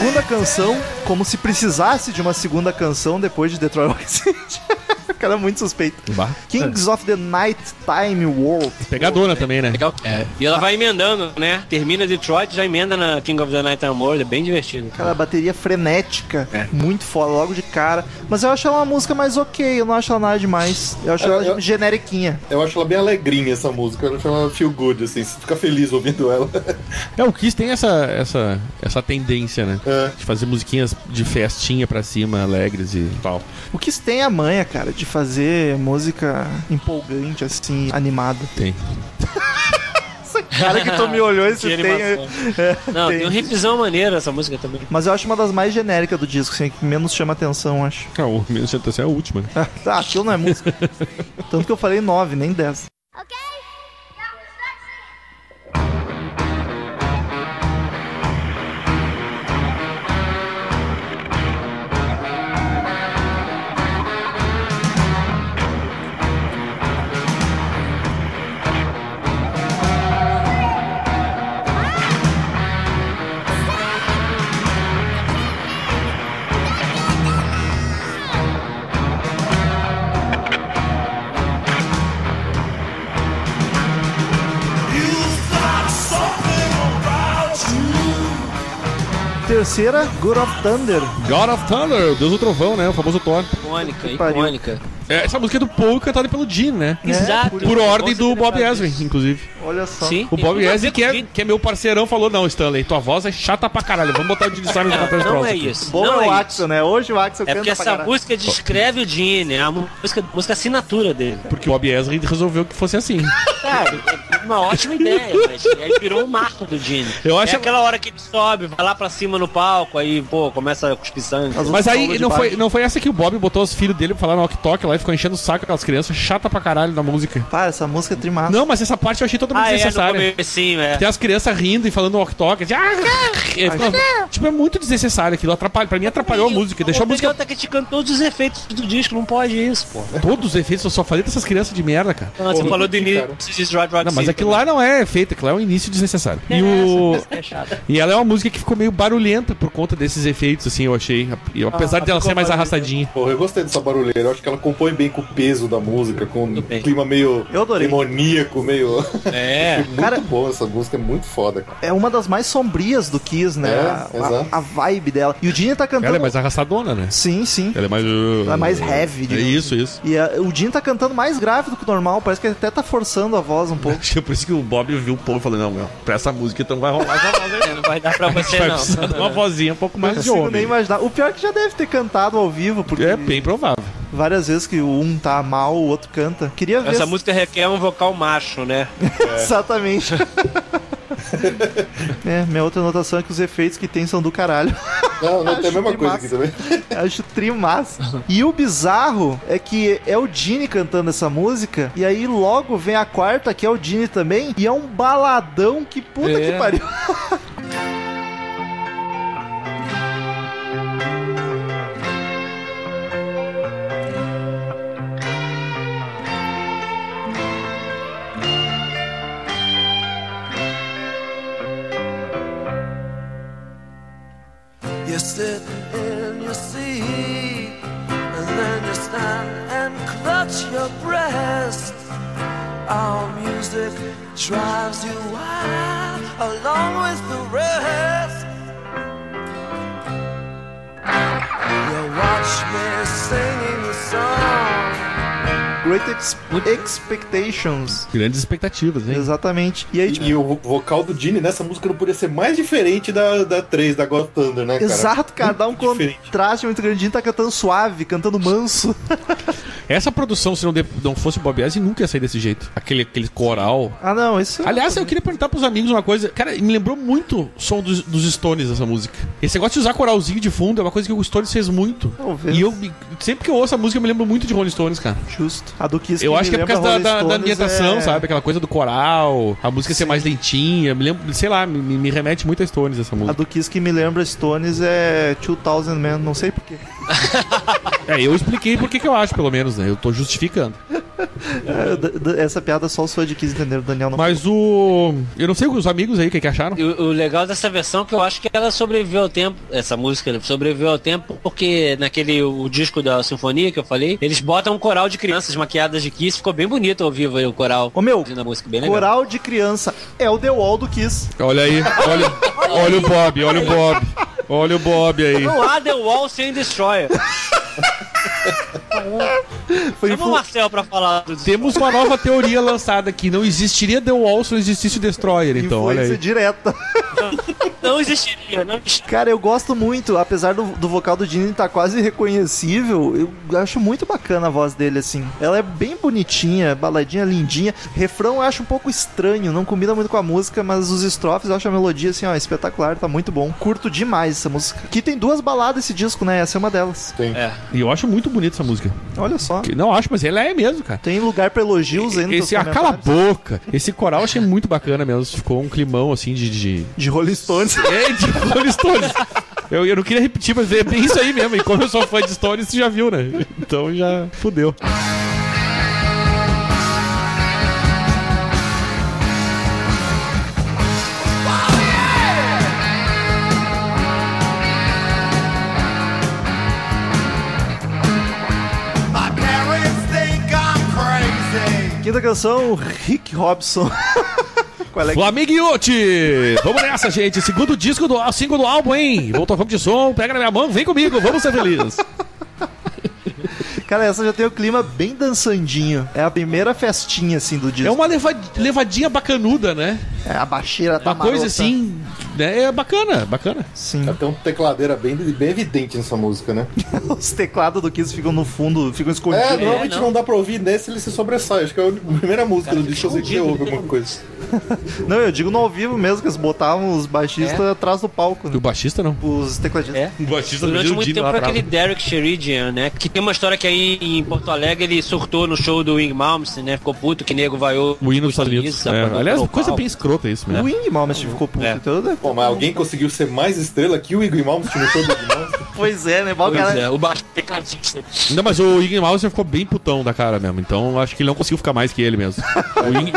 Segunda canção, como se precisasse de uma segunda canção depois de Detroit City. Cara é muito suspeito. Bah. Kings of the Night Time World. Pegadona também, né? Legal. É. E ela vai emendando, né? Termina Detroit, já emenda na King of the Night and World. É bem divertido. Cara, a bateria frenética, É. muito foda, logo de cara. Mas eu acho ela uma música mais ok, eu não acho ela nada demais. Eu acho Eu- ela eu- generiquinha. Eu acho ela bem alegrinha, essa música. Eu acho ela feel good, assim. Você fica feliz ouvindo ela. É, o Kiss tem essa, essa, essa tendência, né? É. De fazer musiquinhas de festinha pra cima, alegres e tal. O que tem a manha, cara, de fazer música empolgante, assim, animada. Tem. Essa cara que tu me olhou e você De tem. animação. é, Não, tem, tem. um riffzão maneiro essa música também. Mas eu acho uma das mais genéricas do disco, assim, que menos chama atenção, acho. Ah, o menos é a última, né? Ah, aquilo não é música. Tanto que eu falei nove, nem dez. Terceira, Good of Thunder. God of Thunder, o Deus do Trovão, né? O famoso Thor. Icônica, icônica. É, essa música é do Paul cantada pelo Gene, né? Exato. Por ordem do Bob Ezrin, inclusive. Olha só. Sim. O Bob Ezrin, que é, que é meu parceirão, falou: Não, Stanley, tua voz é chata pra caralho. Vamos botar o Gene Simons cantar esse Não é aqui." isso. Bom não é o é isso. Axel, né? Hoje o Axel É canta porque essa música descreve o Gene, é a música, música assinatura dele. Porque o Bob Ezrin resolveu que fosse assim. Cara, é uma ótima ideia, mas aí virou um marco do Gene. Eu acho- É aquela hora que ele sobe, vai lá pra cima no palco, aí, pô, começa a cuspir sangue. As- Mas aí não foi, não foi essa que o Bob botou os filhos dele pra falar no Ok lá e ficou enchendo o saco aquelas crianças chata pra caralho da música. Para, essa música é trimassa. Não, mas essa parte eu achei totalmente Ah, é, desnecessária. comecinho, é. Tem as crianças rindo e falando walk talk. Assim, ah, ah, tipo, é muito desnecessário aquilo. Atrapalha, pra mim atrapalhou a música. Deixou a O música. Tá criticando todos os efeitos do disco, não pode isso, pô. Todos os efeitos, eu só falei dessas crianças de merda, cara. Não, você falou do início de Rod Rock Não, mas aquilo lá não é efeito, aquilo lá é um início desnecessário. E, o... É chato. e ela é uma música que ficou meio barulhenta por conta desses efeitos, assim, eu achei. E apesar Ah, dela ser mais arrastadinha. Porra, eu gostei dessa barulheira. Eu acho que ela compõe bem com o peso da música, com um clima meio demoníaco, meio. É. muito Cara- boa essa música, é muito foda, cara. É uma das mais sombrias do Kiss, né? É, a, a- exato. a vibe dela. E o Gene tá cantando. Ela é mais arrastadona, né? Sim, sim. Ela é mais. Ela é mais heavy, É digamos isso, isso. E a- o Gene tá cantando mais grave do que o normal. Parece que ele até tá forçando a voz um pouco. É por isso que o Bob viu o povo e falou: Não, meu, pra essa música então vai rolar essa voz aí. É, Não vai dar pra você, Vai não. precisar de uma vozinha um pouco Não mais de consigo nem homem. imaginar. O pior é que já deve ter cantado ao vivo, porque É bem provável. várias vezes que um tá mal, o outro canta. Queria ver. Essa se- música requer um vocal macho, né? Exatamente. é, minha outra anotação é que os efeitos que tem são do caralho. Não, não tem a Acho mesma coisa aqui também. Acho trimassa. E o bizarro é que é o Gene cantando essa música, e aí logo vem a quarta, que é o Gene também, e é um baladão que puta É. que pariu. Great Ex- Expectations. Grandes expectativas, hein? Exatamente. E aí, tipo, E o vocal do Gene nessa música não podia ser mais diferente da, da 3, da God Thunder, né, cara? exato, cara, dá um contraste muito grande. Tá cantando suave, cantando manso. Essa produção, se não, de- não fosse o Bob Ezrin, nunca ia sair desse jeito. Aquele, aquele coral. Ah, não, isso. Aliás, eu queria perguntar pros amigos uma coisa. Cara, me lembrou muito o som dos, dos Stones, essa música. Esse negócio de usar coralzinho de fundo é uma coisa que o Stones fez muito. Talvez. E eu, sempre que eu ouço a música, eu me lembro muito de Rolling Stones, cara. Justo. A do Kiss Eu me acho que é por causa da, da, da ambientação, é- sabe? Aquela coisa do coral, a música ser mais lentinha. Me lembro, sei lá, me, me remete muito a Stones essa A música. do Kiss que me lembra Stones é 2000 Man, não sei porquê. É, eu expliquei por que que eu acho, pelo menos, né? Eu tô justificando. É, essa piada só os fãs de Kiss entenderam, o Daniel não. Mas o. Eu não sei os amigos aí o que, que acharam. O, o legal dessa versão é que eu acho que ela sobreviveu ao tempo, essa música né, sobreviveu ao tempo porque naquele o disco da sinfonia que eu falei, eles botam um coral de crianças maquiadas de Kiss, ficou bem bonito ao vivo aí o coral. Ô meu, na música, bem legal. coral de criança é o The Wall do Kiss. Olha aí, olha, olha o Bob, olha o Bob. Olha o Bob aí. Não há The Wall sem Destroyer. Foi Chama o Marcel pra falar do Temos uma nova teoria lançada aqui. Não existiria The Wall se não existisse o Destroyer, então, olha influência aí. direta. Não existiria, não existiria. Cara, eu gosto muito, apesar do, do vocal do Gene estar quase irreconhecível, eu acho muito bacana a voz dele, assim. Ela é bem bonitinha, baladinha lindinha. Refrão eu acho um pouco estranho, não combina muito com a música, mas os estrofes eu acho a melodia, assim, ó, espetacular, tá muito bom. Curto demais essa música. Que tem duas baladas esse disco, né? Essa é uma delas. É. E eu acho muito bonita essa música. Olha só. Que- Não acho, mas ela é mesmo, cara. Tem lugar pra elogios ainda. Esse, ah, cala a boca. Esse coral eu achei muito bacana mesmo. Ficou um climão assim de. de... De Rolling Stones. É, de Rolling Stones. Eu, eu não queria repetir, mas é bem isso aí mesmo. E como eu sou fã de Stones, você já viu, né? Então já fudeu. Quinta canção, Rick Robson. Qual é Flamiguiote! Vamos nessa, gente. Segundo disco do single do álbum, hein? Voltou vamos de som, pega na minha mão, vem comigo, vamos ser felizes. Cara, essa já tem o clima bem dançandinho. É a primeira festinha, assim, do disco. É uma leva- levadinha bacanuda, né? É, a baixeira tá Uma coisa marota. assim, né? É bacana, bacana. Sim. Tem um tecladeira bem, bem evidente nessa música, né? Os teclados do Kiss ficam no fundo, ficam escondidos. É, normalmente não. não. dá pra ouvir, nesse ele se sobressai. Acho que é a primeira música do disco que você ouve alguma coisa. Não, eu digo no ao vivo mesmo, que eles botavam os baixistas atrás do palco. Né? o baixista não. Os tecladistas. É. O baixista Durante muito tempo foi aquele Derek Sheridan, né? Que tem uma história que aí em Porto Alegre ele surtou no show do Wing Malmsteen, né? Ficou puto que nego vaiou O hino dos Estados Unidos. É. Aliás, coisa bem escrota isso O mesmo. Wing Malmsteen ficou puto. É. Então, né? Bom, mas alguém conseguiu ser mais estrela que o Igor Malmsteen no show do Igor Malmsteen? Pois é, né? Bom, Pois cara, é, o baixo tecladista. Não, mas o Iggy Malmsteen ficou bem putão da cara mesmo. Então acho que ele não conseguiu ficar mais que ele mesmo.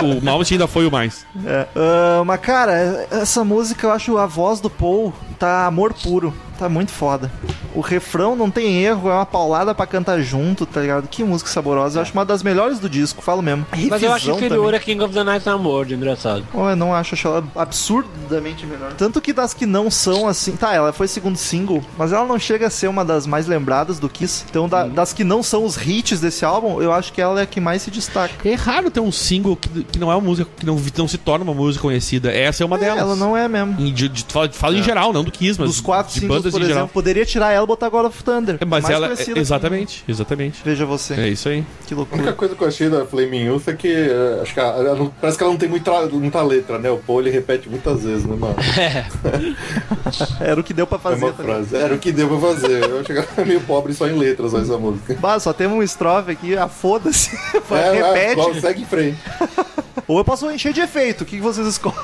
O, Malmsteen ainda foi o mais. É. Ah, mas, cara, essa música eu acho a voz do Paul tá amor puro. Tá muito foda. O refrão não tem erro, é uma paulada pra cantar junto, tá ligado? Que música saborosa. Eu acho uma das melhores do disco, falo mesmo. Mas eu acho inferior também. a King of the Night I'm World, engraçado. Oh, eu não acho, acho ela absurdamente melhor. Tanto que das que não são assim. Tá, ela foi segundo single, mas ela não chega a ser uma das mais lembradas do Kiss. Então, da- das que não são os hits desse álbum, eu acho que ela é a que mais se destaca. É raro ter um single que, que não é uma música, que não, não se torna uma música conhecida. Essa é uma delas. Ela não é mesmo. Em- De, de, fala, fala em geral, não do Kiss, mas Dos quatro de singles, bandas por em geral. exemplo, poderia tirar ela e botar God of Thunder. É, Mas Mais ela. conhecida é- exatamente, exatamente. Veja você, É isso aí. que A única loucura. coisa que eu achei da Flaming Youth é que eh, acho que ela- não- parece que ela não tem muita, muita letra, né? O Paul ele repete muitas vezes, né, mano? Era o que deu pra É fazer. tá frase. Era o que deu pra fazer. Eu é meio pobre só em letras, ó, essa música. Bah, só tem um estrofe aqui, ah, foda-se. É, Repete. é, segue em frente. Ou eu posso encher de efeito. O que vocês escolhem?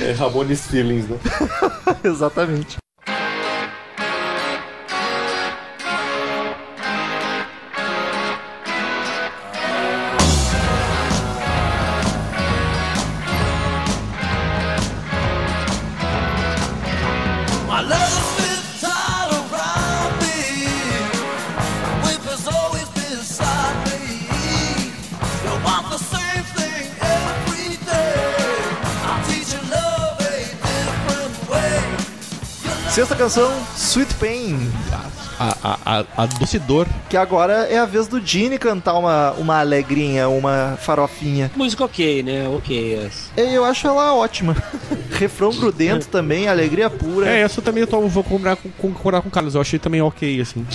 É Ramones Feelings, né? Exatamente. Sexta canção, Sweet Pain, A, a, a, a doce dor. que agora é a vez do Gene cantar uma, uma alegrinha, uma farofinha. Música ok, né? Ok. E eu acho ela ótima. Refrão grudento também, alegria pura. É, essa também eu tô, vou concordar com, concordar com o Carlos. Eu achei também ok, assim.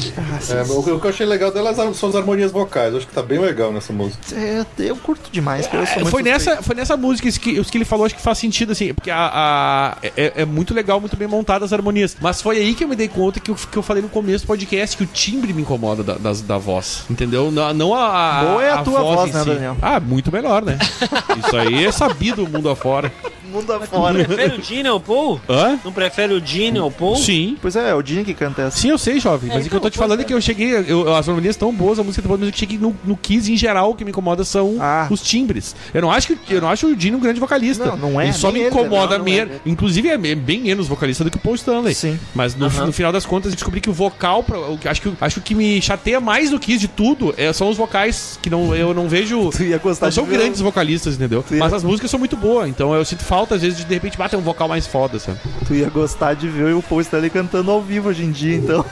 É, o, que- o que eu achei legal delas são as harmonias vocais. Eu acho que tá bem legal nessa música. É, eu curto demais, cara. Eu sou É, muito foi, nessa, foi nessa música isso que, os que ele falou, acho que faz sentido, assim, porque a, a- é, é muito legal, muito bem montada as harmonias. Mas foi aí que eu me dei conta que eu, que eu falei no começo do podcast que o timbre me incomoda da, das- da voz. Entendeu? Não, não a, a. Boa é a tua voz, em né, Daniel? Ah, muito melhor, né? Isso aí é sabido o mundo afora. Mundo afora. Prefere o Gene ao Paul? Hã? Não prefere o Gene ao Paul? Sim. Pois é, é o Gene que canta essa. Sim, eu sei, jovem. Mas o que eu tô te falando é que eu cheguei. eu- as harmonias tão boas, a música tá boa, mas eu cheguei no, no Kiss em geral, o que me incomoda são Ah. os timbres. Eu não acho que eu não acho o Dino um grande vocalista. Não, não é, Ele só me ele incomoda também, não, não é. Inclusive, é bem menos vocalista do que o Paul Stanley. Sim. Mas no, no final das contas, eu descobri que o vocal, pra- o que- acho que, acho que o que me chateia mais do Kiss de tudo é- são os vocais, que não, eu não vejo. Tu ia gostar Não são grandes vocalistas, entendeu? Mas as músicas são muito boas, então eu sinto falta, às vezes, de de repente bater um vocal mais foda, sabe? Tu ia gostar de ver o Paul Stanley cantando ao vivo hoje em dia, então.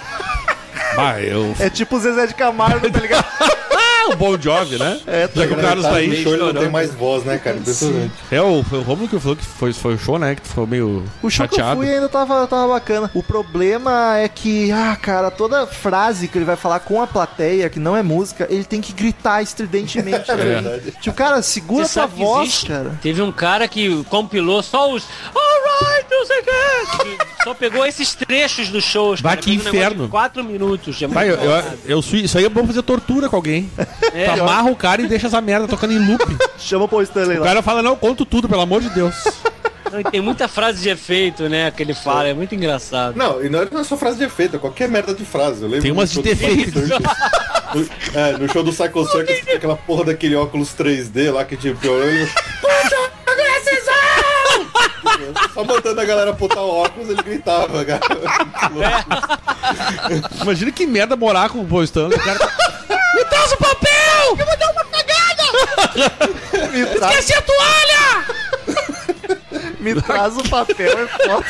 Ah, eu. É tipo o Zezé de Camargo, tá ligado? Ah, o Bon Jovi, né? É, tá Já que o? Carlos tá aí. no show ele não tem mais voz, né, cara? Impressionante. É, o, foi o Romulo que falou que foi, foi o show, né? Que ficou meio O show que eu chateado. fui ainda tava, tava bacana. O problema é que, ah, cara, toda frase que ele vai falar com a plateia, que não é música, ele tem que gritar estridentemente. É. né? Tipo, cara, segura que voz, existe? cara. Teve um cara que compilou só os Alright, não sei o que. Só pegou esses trechos dos shows. Bah, cara. que um inferno. de Quatro minutos. É Vai, eu, eu, eu sui- isso aí é bom fazer tortura com alguém. É, Tu amarra o cara e deixa essa merda tocando em loop. Chama o Paul Stanley O lá. cara fala, não, conto tudo, pelo amor de Deus. Não, e tem muita frase de efeito, né? Que ele fala, é muito engraçado. Não, e não é só frase de efeito, é qualquer merda de frase. Eu lembro Tem umas de show do defeito. Circus- no- É, no show do Cycle Circus tem aquela porra daquele óculos 3D lá que tipo, eu ele... Só mandando a galera botar o óculos, ele gritava, cara. Imagina que merda morar com o Paul Stanley. O cara tá... Me traz, Esqueci a toalha! me traz o papel, é foda.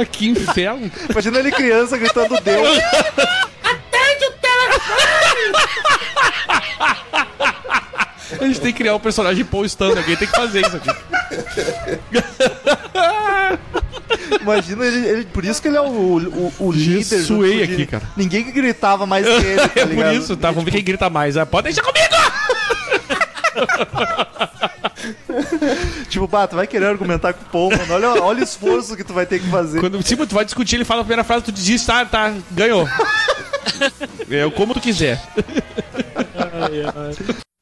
Ah, Que inferno. Imagina ele criança gritando Deus. A gente tem que criar um personagem Paul Stanley. Alguém tem que fazer isso aqui. Imagina ele, ele- Por isso que ele é o, o, o líder. Suei o aqui, cara. Ninguém que gritava mais que ele, tá É por isso, tá? Vamos ver quem grita mais. Ah, Pode deixar comigo! Tipo, bah, tu vai querer argumentar com o Paul, mano. Olha, olha o esforço que tu vai ter que fazer. Quando sim, tu vai discutir, ele fala a primeira frase, tu diz, tá, tá, ganhou. É como tu quiser. Well,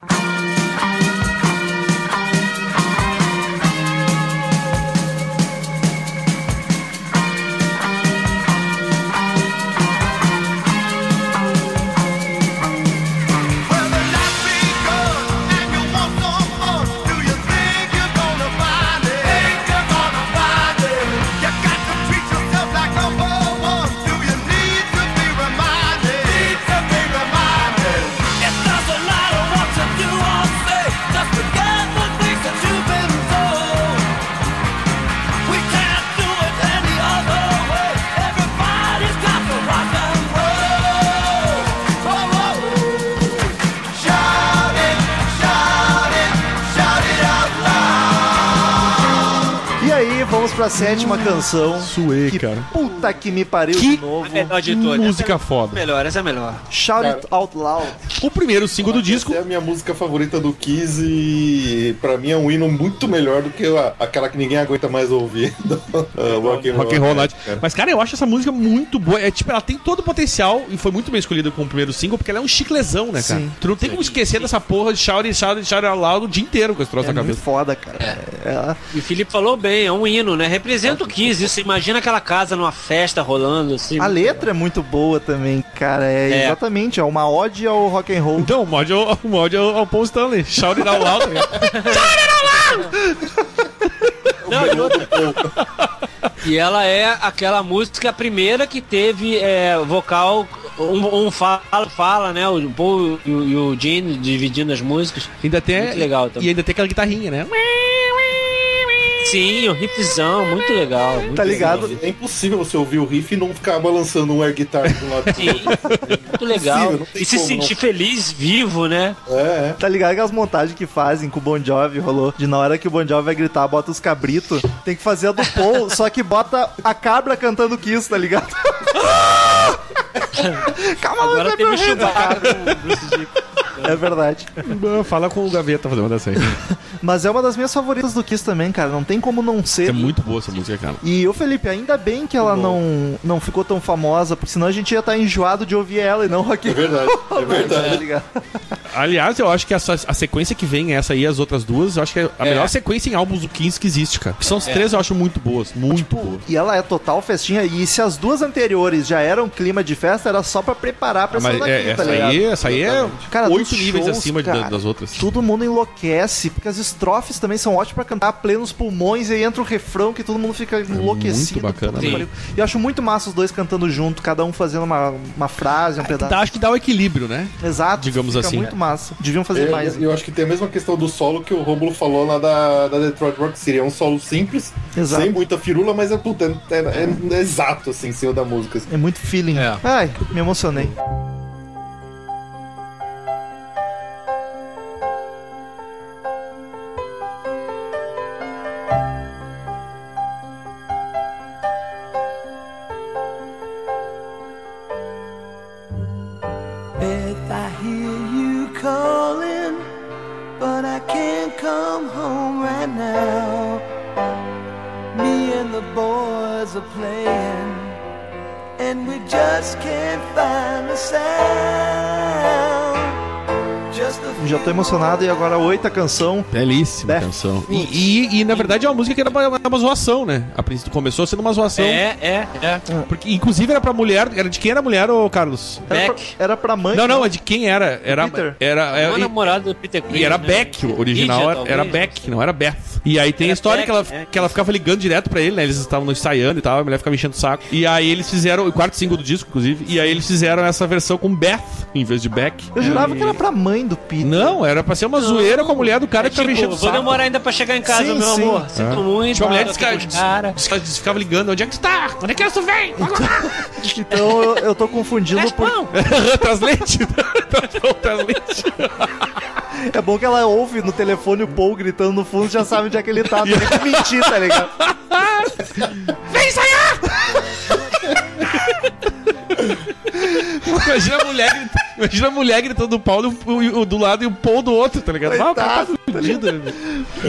sétima canção. Suei, que cara. puta que me pariu Que de novo. Melhor de todas. Música Essa é a foda. melhor, essa é a melhor. Shout it out loud. O primeiro single do disco. Essa é a minha música favorita do Kiss e pra mim é um hino muito melhor do que a- aquela que ninguém aguenta mais ouvir. do, uh, Rock and Rock and Roll Night. cara. Mas, cara, eu acho essa música muito boa. É tipo, ela tem todo o potencial e foi muito bem escolhida como primeiro single, porque ela é um chiclezão, né, cara? Sim. Tu não tem como esquecer dessa porra de shout it, shout it, shout it loud o dia inteiro com esse troço É na muito cabeça. foda, cara. É. E o Felipe falou bem, é um hino, né? Representa o Kiss. Isso, imagina aquela casa numa festa rolando, assim. A letra é muito boa também, cara. É, É. exatamente, é uma ode ao rock and roll. Então, o mod, é o- o mod é o, é o Paul Stanley. Shout it out loud. né? Não, e outra- E ela é aquela música, a primeira que teve é, vocal. Um, um fala, fala, né? O Paul e o, e o Gene dividindo as músicas. Ainda tem, Muito legal também. E ainda tem aquela guitarrinha, né? Sim, o riffzão, muito legal. Muito Tá ligado? É impossível você ouvir o riff e não ficar balançando um air guitar um lado Sim, muito legal. não tem E se como sentir feliz, vivo, né? É, é. Tá ligado que as montagens que fazem com o Bon Jovi rolou? De na hora que o Bon Jovi vai gritar, bota os cabritos, tem que fazer a do Paul, só que bota a cabra cantando Kiss, tá ligado? Calma, Agora não o quebra o Chewbacca É verdade. Fala com o Gaveta fazer uma dessa aí. Mas é uma das minhas favoritas do Kiss também, cara. Não tem como não ser. É muito boa essa música, cara. E o Felipe, ainda bem que ela não, não ficou tão famosa, porque senão a gente ia estar enjoado de ouvir ela e não rock É verdade, é tá verdade. ligado? Aliás, eu acho que essa, a sequência que vem, essa aí, as outras duas, eu acho que é a É. melhor sequência em álbuns do Kiss que existe, cara. Que são as três, eu acho muito boas. Muito boas. E ela é total festinha. E se as duas anteriores já eram clima de festa, era só pra preparar pra Ah, mas essa daqui, é, tá essa, ligado? aí, essa aí é Cara, oito dos níveis shows, acima de- cara, das outras. Todo mundo enlouquece, porque as estrofes também são ótimas pra cantar plenos pulmões, e aí entra o refrão que todo mundo fica enlouquecido. É muito bacana, né? E eu acho muito massa os dois cantando junto, cada um fazendo uma, uma frase, um pedaço. Dá- acho que dá o equilíbrio, né? Exato. digamos fica assim. muito massa. Deviam fazer Eu, mais. eu acho que tem a mesma questão do solo que o Romulo falou lá da, da Detroit Rock City. É um solo simples, Exato. sem muita firula, mas é, puta, é, é- é exato, assim, em cima da música. assim. É muito feeling. É. Ai, me emocionei. Come home right now. Me and the boys are playing, and we just can't find the sound. A Já tô emocionado e agora a oita canção. Belíssima Beth. canção. E, e- e, na verdade é uma música que era uma, era uma zoação, né? A princípio começou sendo uma zoação. É, é, é. Porque, inclusive, era pra mulher. Era de quem era a mulher, ô Carlos? Era pra, Beck. era pra mãe. Não, não, é de quem era? Era. Peter. Era. é, Uma e- namorada do Peter Chris, E era né? Beck, o original Lídia, era, era Beck, não era Beth. E aí tem a Era história que, ela, Beck, é. que ela ficava ligando direto pra ele, né? Eles estavam ensaiando e tal, a mulher ficava enchendo o saco. E aí eles fizeram, o quarto single do disco, inclusive, e aí eles fizeram essa versão com Beth em vez de Beck. Eu jurava que era pra mãe do Peter. Não, era pra ser uma zoeira com a mulher do cara É que tava enchendo tipo, o vou saco. demorar ainda pra chegar em casa, Sim, meu sim. amor. Sinto muito. Tipo, a mulher tô cara, ficava ligando, onde é que tu tá? Onde é que tu vem? Então eu, eu tô confundindo Mas, por. não, Translate? Translate. É bom que ela ouve no telefone o Paul gritando no fundo já sabe onde é que ele tá. Não tem que mentir, tá ligado? Vem ensaiar! Imagina a mulher gritando, imagina a mulher gritando do pau do, o- do lado e o pau do outro, tá ligado? Ah, o cara tá fudido.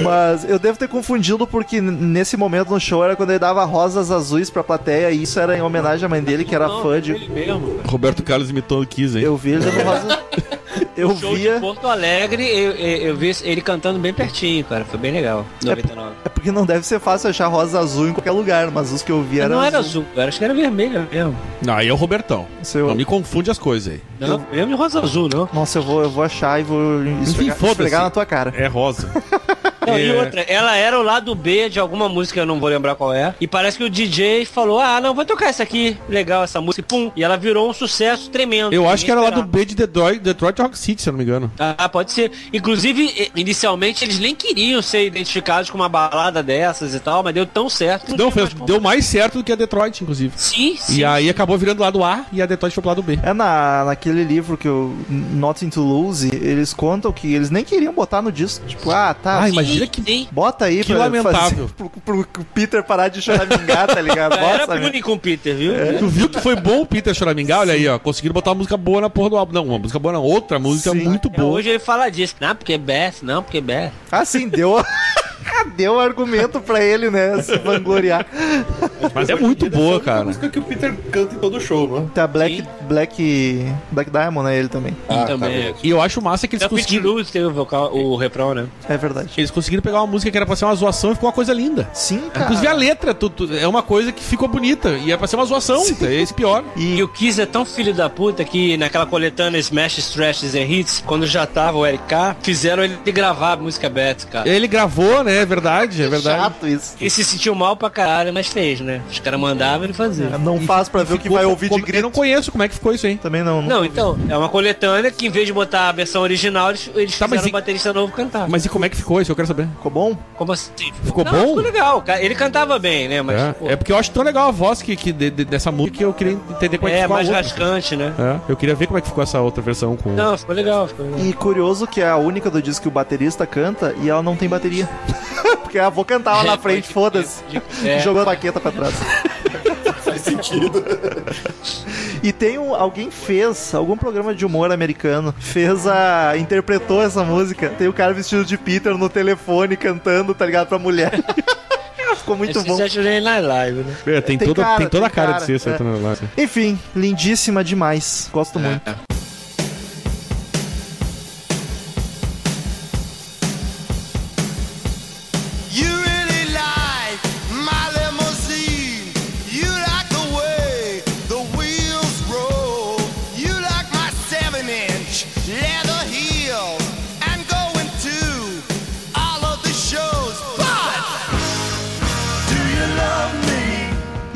Mas eu devo ter confundido porque nesse momento no show era quando ele dava rosas azuis pra plateia e isso era em homenagem à mãe dele, que era não, fã de. ele mesmo. Roberto Carlos imitou o Kiss, hein? Eu vi ele dando rosa. Eu Show via. de Porto Alegre, eu, eu, eu vi ele cantando bem pertinho, cara. Foi bem legal. 99. É porque não deve ser fácil achar rosa azul em qualquer lugar, mas os que eu vi eram. não era azul, cara. Acho que era vermelho mesmo. Não, aí é o Robertão. Se eu- Não me confunde as coisas aí. Não, mesmo de rosa azul, não. Nossa, eu vou, eu vou achar e vou esfregar, foda-se. esfregar na tua cara. É rosa. Não, E É. outra, ela era o lado B de alguma música, eu não vou lembrar qual é. E parece que o DJ falou: Ah, não, vou tocar essa aqui. Legal essa música. E pum. E ela virou um sucesso tremendo. Eu acho que era lá do Ninguém B de Detroit, Detroit Rock City, se eu não me engano. esperava. Ah, pode ser. Inclusive, inicialmente eles nem queriam ser identificados com uma balada dessas e tal, mas deu tão certo. que Não, fez, mais deu mais certo do que a Detroit, inclusive. Sim, sim. E aí acabou virando lado A e a Detroit foi pro lado B. É na, naquele livro que eu. Nothing to Lose, eles contam que eles nem queriam botar no disco. Tipo, ah, tá. Ah, Sim, que- sim. Bota aí Que pra lamentável. fazer- pro, pro- pro Peter parar de choramingar, tá ligado? Já Era Bota, né? com o Peter, viu? Tu viu que foi bom o Peter choramingar? Olha aí, ó. Conseguiram botar uma música boa na porra do álbum. Não, uma música boa não. Outra música Sim. muito É, boa. Hoje ele fala disso. Não, porque Beth, não, porque Beth. Ah, sim, deu. deu argumento pra ele, né? Se vangloriar. Mas é muito boa, a única cara. música que o Peter canta em todo show, né? Tá Black, Sim. Black. Black Diamond, né? Ele também. Ah, também. verdade. E eu acho massa que eles É conseguiram. Luz teve o, vocal, o refrão, né? É verdade. Eles conseguiram pegar uma música que era pra ser uma zoação e ficou uma coisa linda. Sim, cara. Inclusive a letra tu- tu- é uma coisa que ficou bonita. E é pra ser uma zoação. É esse pior. E o Kiss é tão filho da puta que naquela coletânea Smash, Trashes and Hits, quando já tava o LK, fizeram ele gravar a música Beth, cara. Ele gravou, né? É verdade, é verdade. Chato isso. E se sentiu mal pra caralho, mas fez, né? Os caras mandavam ele fazia. Não faz pra ver o que vai ouvir de como- Eu grito. não conheço como é que ficou isso aí. Também não. Não, então, é uma coletânea que em vez de botar a versão original, eles, eles Tá, fizeram e- o baterista novo cantar. Mas e como é que ficou isso? Eu quero saber. Ficou bom? Como assim? Ficou Não, bom? Ficou legal. Ele cantava bem, né? Mas, pô, É, é porque eu acho tão legal a voz que, que de- de- dessa música que eu queria entender como é que é ficou mais a outra. rascante, né? É, eu queria ver como é que ficou essa outra versão com. Não, ficou legal, ficou legal. E curioso que é a única do disco que o baterista canta e ela não tem bateria. Porque a avó cantava na É, frente, foda-se. é. Jogou a baqueta pra trás. Faz sentido. E tem um. Alguém fez, algum programa de humor americano, fez a. interpretou essa música. Tem o cara vestido de Peter no telefone cantando, tá ligado? Pra mulher. Ficou muito Esse bom. já Saturday Night Live, né? É, tem, Tem toda, cara, tem toda a cara, cara, de ser é. outra lá. Enfim, lindíssima demais. Gosto muito.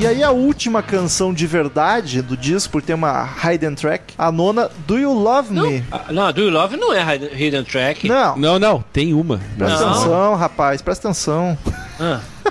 Aí a última canção de verdade do disco, por ter uma hidden track, a nona, Do You Love Me? Ah, Não, Do You Love não é Hidden- Hidden Track. Não, Não, não, tem uma. presta Não. atenção, rapaz, presta atenção. Ah,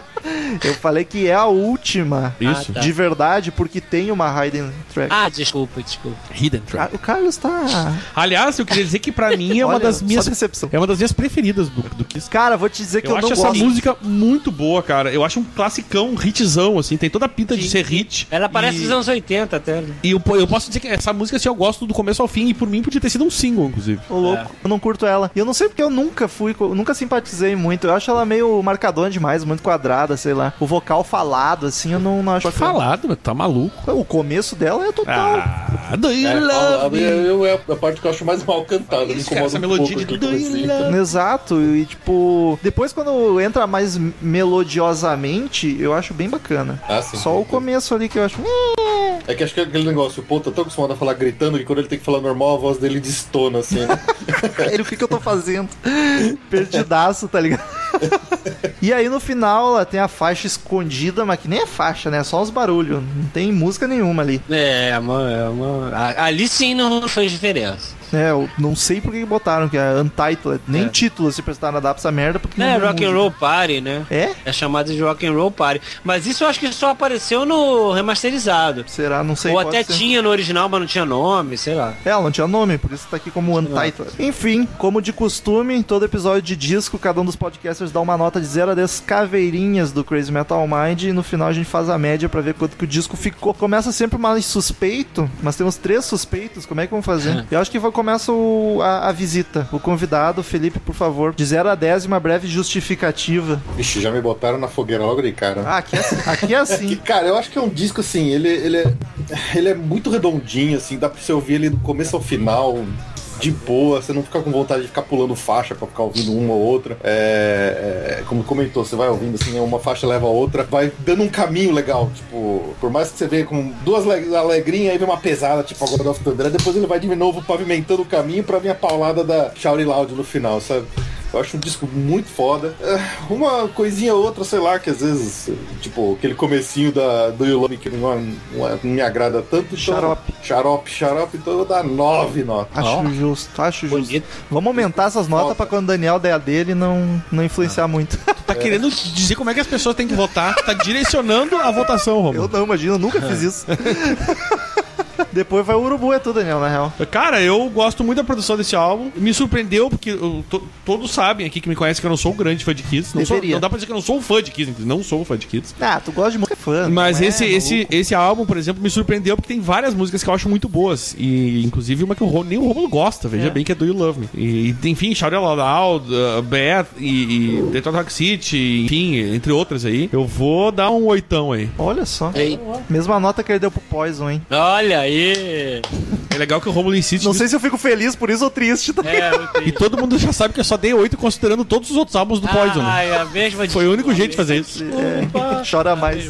Eu falei que é a última Isso. Ah, tá. de verdade, porque tem uma hidden track. ah, desculpa, desculpa. Hidden Ah, Track. o Carlos tá. Aliás, eu queria dizer que pra mim é uma Olha, das minhas. decepção. É uma das minhas preferidas do, do Kiss. Cara, vou te dizer que Eu, eu, acho não essa gosto. música muito boa, cara. Eu acho um classicão, um hitzão, assim. Tem toda a pinta de ser hit. Ela parece e... dos anos 80 até. né? E eu, eu posso dizer que essa música, assim, eu gosto do começo ao fim. E por mim podia ter sido um single, inclusive. Ô, louco, eu não curto ela. E eu não sei porque eu nunca fui, co- nunca simpatizei muito. Eu acho ela meio marcadona demais, muito quadrada, sei lá. O vocal falado, assim, eu não, não acho. Falado, mas tá maluco. O começo dela é total. Ah, do you É, love é a parte que eu acho mais mal cantada. Me Isso, cara, essa um melodia de do you love Exato, e tipo, depois quando entra mais melodiosamente, eu acho bem bacana. Ah, sim. Só o começo ali que eu acho. É que acho que é aquele negócio, o Paul tá tão acostumado a falar gritando que quando ele tem que falar normal, a voz dele destona, assim, né? Ele, o que, que eu tô fazendo? Perdidaço, tá ligado? e aí no final ela tem a faixa escondida, mas que nem é faixa, né? Só os barulhos. Não tem música nenhuma ali. É, é uma... a- Ali sim não fez diferença. É, eu não sei por que botaram, que é Untitled. Nem É. título se prestaram a dar pra essa merda, porque É, tem Rock and música. Roll Party, né? É? É chamado de Rock and Roll Party. Mas isso eu acho que só apareceu no remasterizado. Será? Não sei. Ou até ser. tinha no original, mas não tinha nome, sei lá. É, ela não tinha nome, por isso tá aqui como Untitled. Enfim, como de costume, em todo episódio de disco, cada um dos podcasters dá uma nota de 0 a 10 caveirinhas do Crazy Metal Mind e no final a gente faz a média pra ver quanto que o disco ficou. Começa sempre mais suspeito, mas temos três suspeitos, como é que vamos fazer? Eu acho que vai- começa o- a, a visita. O convidado, Felipe, por favor, de 0 a 10 e uma breve justificativa. Vixe, já me botaram na fogueira logo de cara. Ah, aqui é, assim- aqui é assim. Que, cara, eu acho que é um disco assim, ele, ele, é, ele é muito redondinho, assim, dá pra você ouvir ele do começo ao final. De boa, você não fica com vontade de ficar pulando faixa pra ficar ouvindo uma ou outra. É, é, como comentou, você vai ouvindo assim, uma faixa leva a outra, vai dando um caminho legal. Tipo, por mais que você veja com duas le- alegrinhas, aí vem uma pesada, tipo a God of Thunder, depois ele vai de novo pavimentando o caminho pra vir a paulada da Shout Loud no final, sabe? Eu acho um disco muito foda. É, Uma coisinha ou outra, sei lá, que às vezes, tipo, aquele comecinho da, do You Love que não, não, não me agrada tanto. Então, Xarope. Xarope, xarope, então eu vou dar nove notas. Acho justo, acho justo. Bonito. Vamos aumentar essas notas pra quando o Daniel der a dele não, não influenciar muito. Tá querendo dizer como é que as pessoas têm que votar. Tá direcionando a votação, Eu Romulo. não, imagina, eu nunca fiz isso. Depois vai o Urubu, é tudo, Daniel, na real. Cara, eu gosto muito da produção desse álbum. Me surpreendeu, porque eu- to- todos sabem aqui que me conhecem que eu não sou um grande fã de Kids. Não, sou- não dá pra dizer que eu não sou um fã de Kids, não sou um fã de Kids. Ah, tu gosta de música fã. Mas não é, esse, esse, maluco? esse álbum, por exemplo, me surpreendeu porque tem várias músicas que eu acho muito boas. E inclusive uma que o nem o Romulo gosta, veja É. bem que é Do You Love Me. E, enfim, Shout Out Loud, uh, Beth e, e Detroit Rock City, enfim, entre outras aí. Eu vou dar um oitão aí. Olha só. Ei. Mesma nota que ele deu pro Poison, hein? Olha aí! É legal que o Romulo insiste Não nisso. sei se eu fico feliz por isso ou triste. Tá? É, E todo mundo já sabe que eu só dei oito considerando todos os outros álbuns do Poison. né? Ai, a mesma Foi o único jeito de fazer isso. É, chora mais.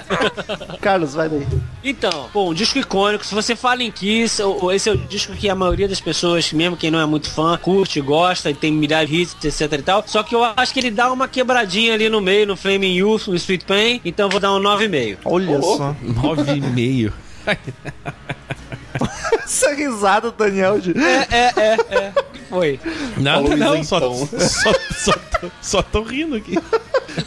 Carlos, vai daí. Então, pô, um disco icônico. Se você fala em Kiss, esse é o disco que a maioria das pessoas, mesmo quem não é muito fã, curte, gosta e tem milhares de hits, etc e tal. Só que eu acho que ele dá uma quebradinha ali no meio, no Flaming Youth, no Street Pain. Então eu vou dar um 9,5. Olha só. Nove e meio. Essa risada Daniel de... É, é, é, é. Foi. Nada, Paulo não. Só, só, só, tô, só tô rindo aqui.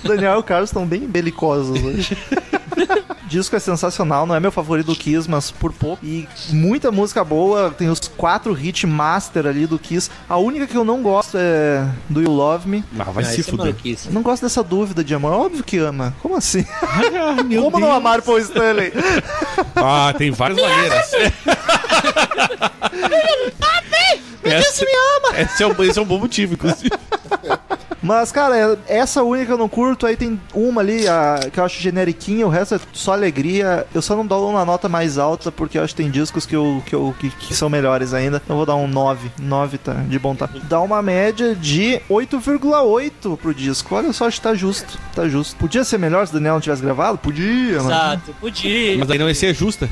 Daniel e o Carlos estão bem belicosos hoje. O disco é sensacional, não é meu favorito do Kiss, mas por pouco. E muita música boa, tem os quatro hit master ali do Kiss. A única que eu não gosto é Do You Love Me. Ah, vai Ah, se é fuder. Eu não gosto dessa dúvida de amor. Óbvio que ama. Como assim? Ah, meu Como não Deus. amar Paul Stanley? Ah, tem várias maneiras. Essa, esse, é um, esse é um bom motivo, inclusive. Mas, cara, é- essa única eu não curto. Aí tem uma ali a, que eu acho generiquinha, o resto é só alegria. Eu só não dou uma nota mais alta porque eu acho que tem discos que, eu, que, eu, que, que são melhores ainda. Então eu vou dar um 9. 9 tá de bom tá. Dá uma média de 8,8 pro disco. Olha só, acho que tá justo. Tá justo. Podia ser melhor se o Daniel não tivesse gravado? Podia, mas. Exato, podia. Mas aí não ia ser justa.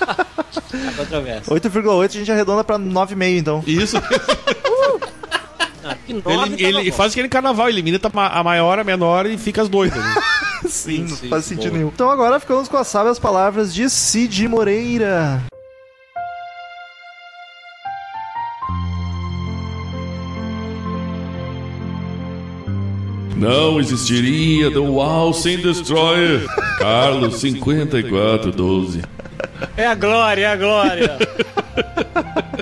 Há controvérsia. 8,8 a gente arredonda pra 9,5 então. Isso. Que nove Ele, tava ele faz aquele carnaval, elimina a maior, a menor e fica as dois. ali. Sim, não sim, faz sentido boa. nenhum. Então agora ficamos com as sábias palavras de Cid Moreira. Não existiria The Wall sem Destroyer. Carlos 5412. É a glória, é a glória.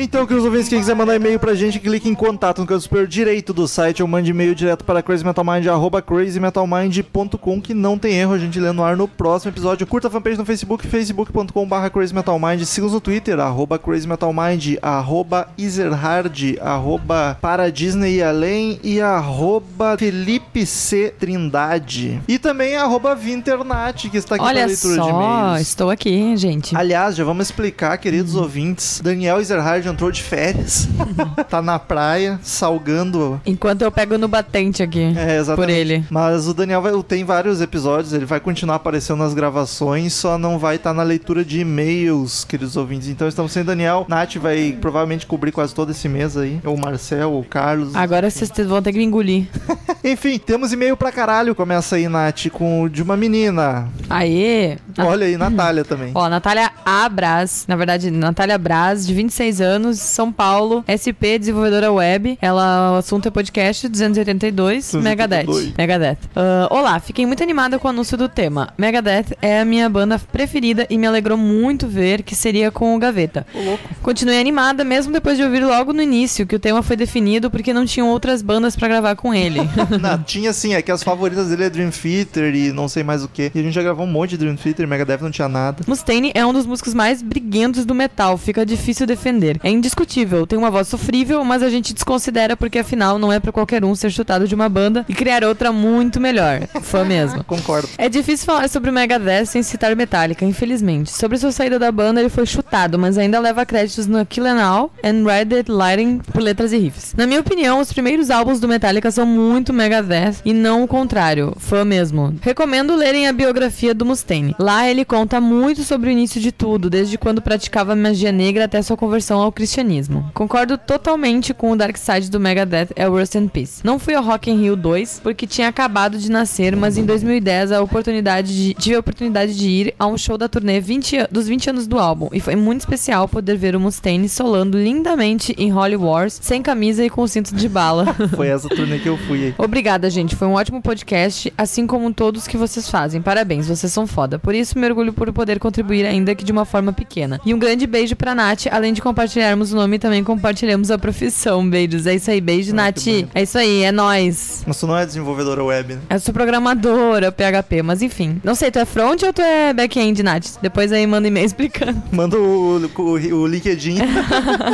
Então, queridos ouvintes, quem quiser mandar e-mail pra gente, clique em contato no canto superior direito do site ou mande e-mail direto para crazymetalmind, arroba crazymetalmind.com, que não tem erro, a gente lê no ar no próximo episódio. Curta a fanpage no Facebook, facebook.com.br crazymetalmind, siga-nos no Twitter, arroba crazymetalmind, arroba Ezerhard, arroba para Disney e além e arroba Felipe C. Trindade. E também arroba Vinternat, que está aqui para Olha leitura de só, e-mails. estou aqui, gente. Aliás, já vamos explicar, queridos ouvintes. Daniel Entrou de férias. tá na praia, salgando. Enquanto eu pego no batente aqui. É, exatamente. Por ele. Mas o Daniel vai, tem vários episódios, ele vai continuar aparecendo nas gravações, só não vai estar na leitura de e-mails, queridos ouvintes. Então estamos sem Daniel. Nath vai provavelmente cobrir quase todo esse mês aí. Ou o Marcel, ou o Carlos. Agora vocês vão ter que me engolir. Enfim, temos e-mail pra caralho. Começa aí, Nath, com o de uma menina. Aê! Olha aí, Natália também. Ó, Natália A. Braz, na verdade, Natália Braz, de 26 anos, São Paulo, SP, desenvolvedora web. Ela, o assunto é podcast 282, 282. Megadeth. Megadeth. Ah, olá, fiquei muito animada com o anúncio do tema. Megadeth é a minha banda preferida e me alegrou muito ver que seria com o Gaveta. Continuei animada, mesmo depois de ouvir logo no início que o tema foi definido porque não tinham outras bandas pra gravar com ele. Não, tinha sim, é que as favoritas dele é Dream Theater e não sei mais o que. E a gente já gravou um monte de Dream Theater, Megadeth não tinha nada. Mustaine é um dos músicos mais briguentos do metal, fica difícil defender. É indiscutível, tem uma voz sofrível, mas a gente desconsidera porque afinal não é pra qualquer um ser chutado de uma banda e criar outra muito melhor. Fã mesmo. Concordo. É difícil falar sobre o Megadeth sem citar Metallica, infelizmente. Sobre sua saída da banda, ele foi chutado, mas ainda leva créditos no Kill and All and Ride It Lighting por letras e riffs. Na minha opinião, os primeiros álbuns do Metallica são muito Megadeth e não o contrário, fã mesmo. Recomendo lerem a biografia do Mustaine. Lá ele conta muito sobre o início de tudo, desde quando praticava magia negra até sua conversão ao cristianismo. Concordo totalmente com o Dark Side do Megadeth é o Rust in Peace. Não fui ao Rock in Rio 2 porque tinha acabado de nascer, mas em 2010 a oportunidade de- tive a oportunidade de ir a um show da turnê 20 an- dos 20 anos do álbum e foi muito especial poder ver o Mustaine solando lindamente em Holy Wars, sem camisa e com cinto de bala. Foi essa turnê que eu fui. Obrigada, gente. Foi um ótimo podcast, assim como todos que vocês fazem. Parabéns, vocês são foda. Por isso, me orgulho por poder contribuir, ainda que de uma forma pequena. E um grande beijo pra Nath. Além de compartilharmos o nome, também compartilhamos a profissão. Beijos. É isso aí. Beijo, Nath. É isso aí. É nóis. Mas tu não é desenvolvedora web, né? Eu sou programadora, PHP, mas enfim. Não sei, tu é front ou tu é back-end, Nath? Depois aí manda e-mail explicando. Manda o, o, o LinkedIn.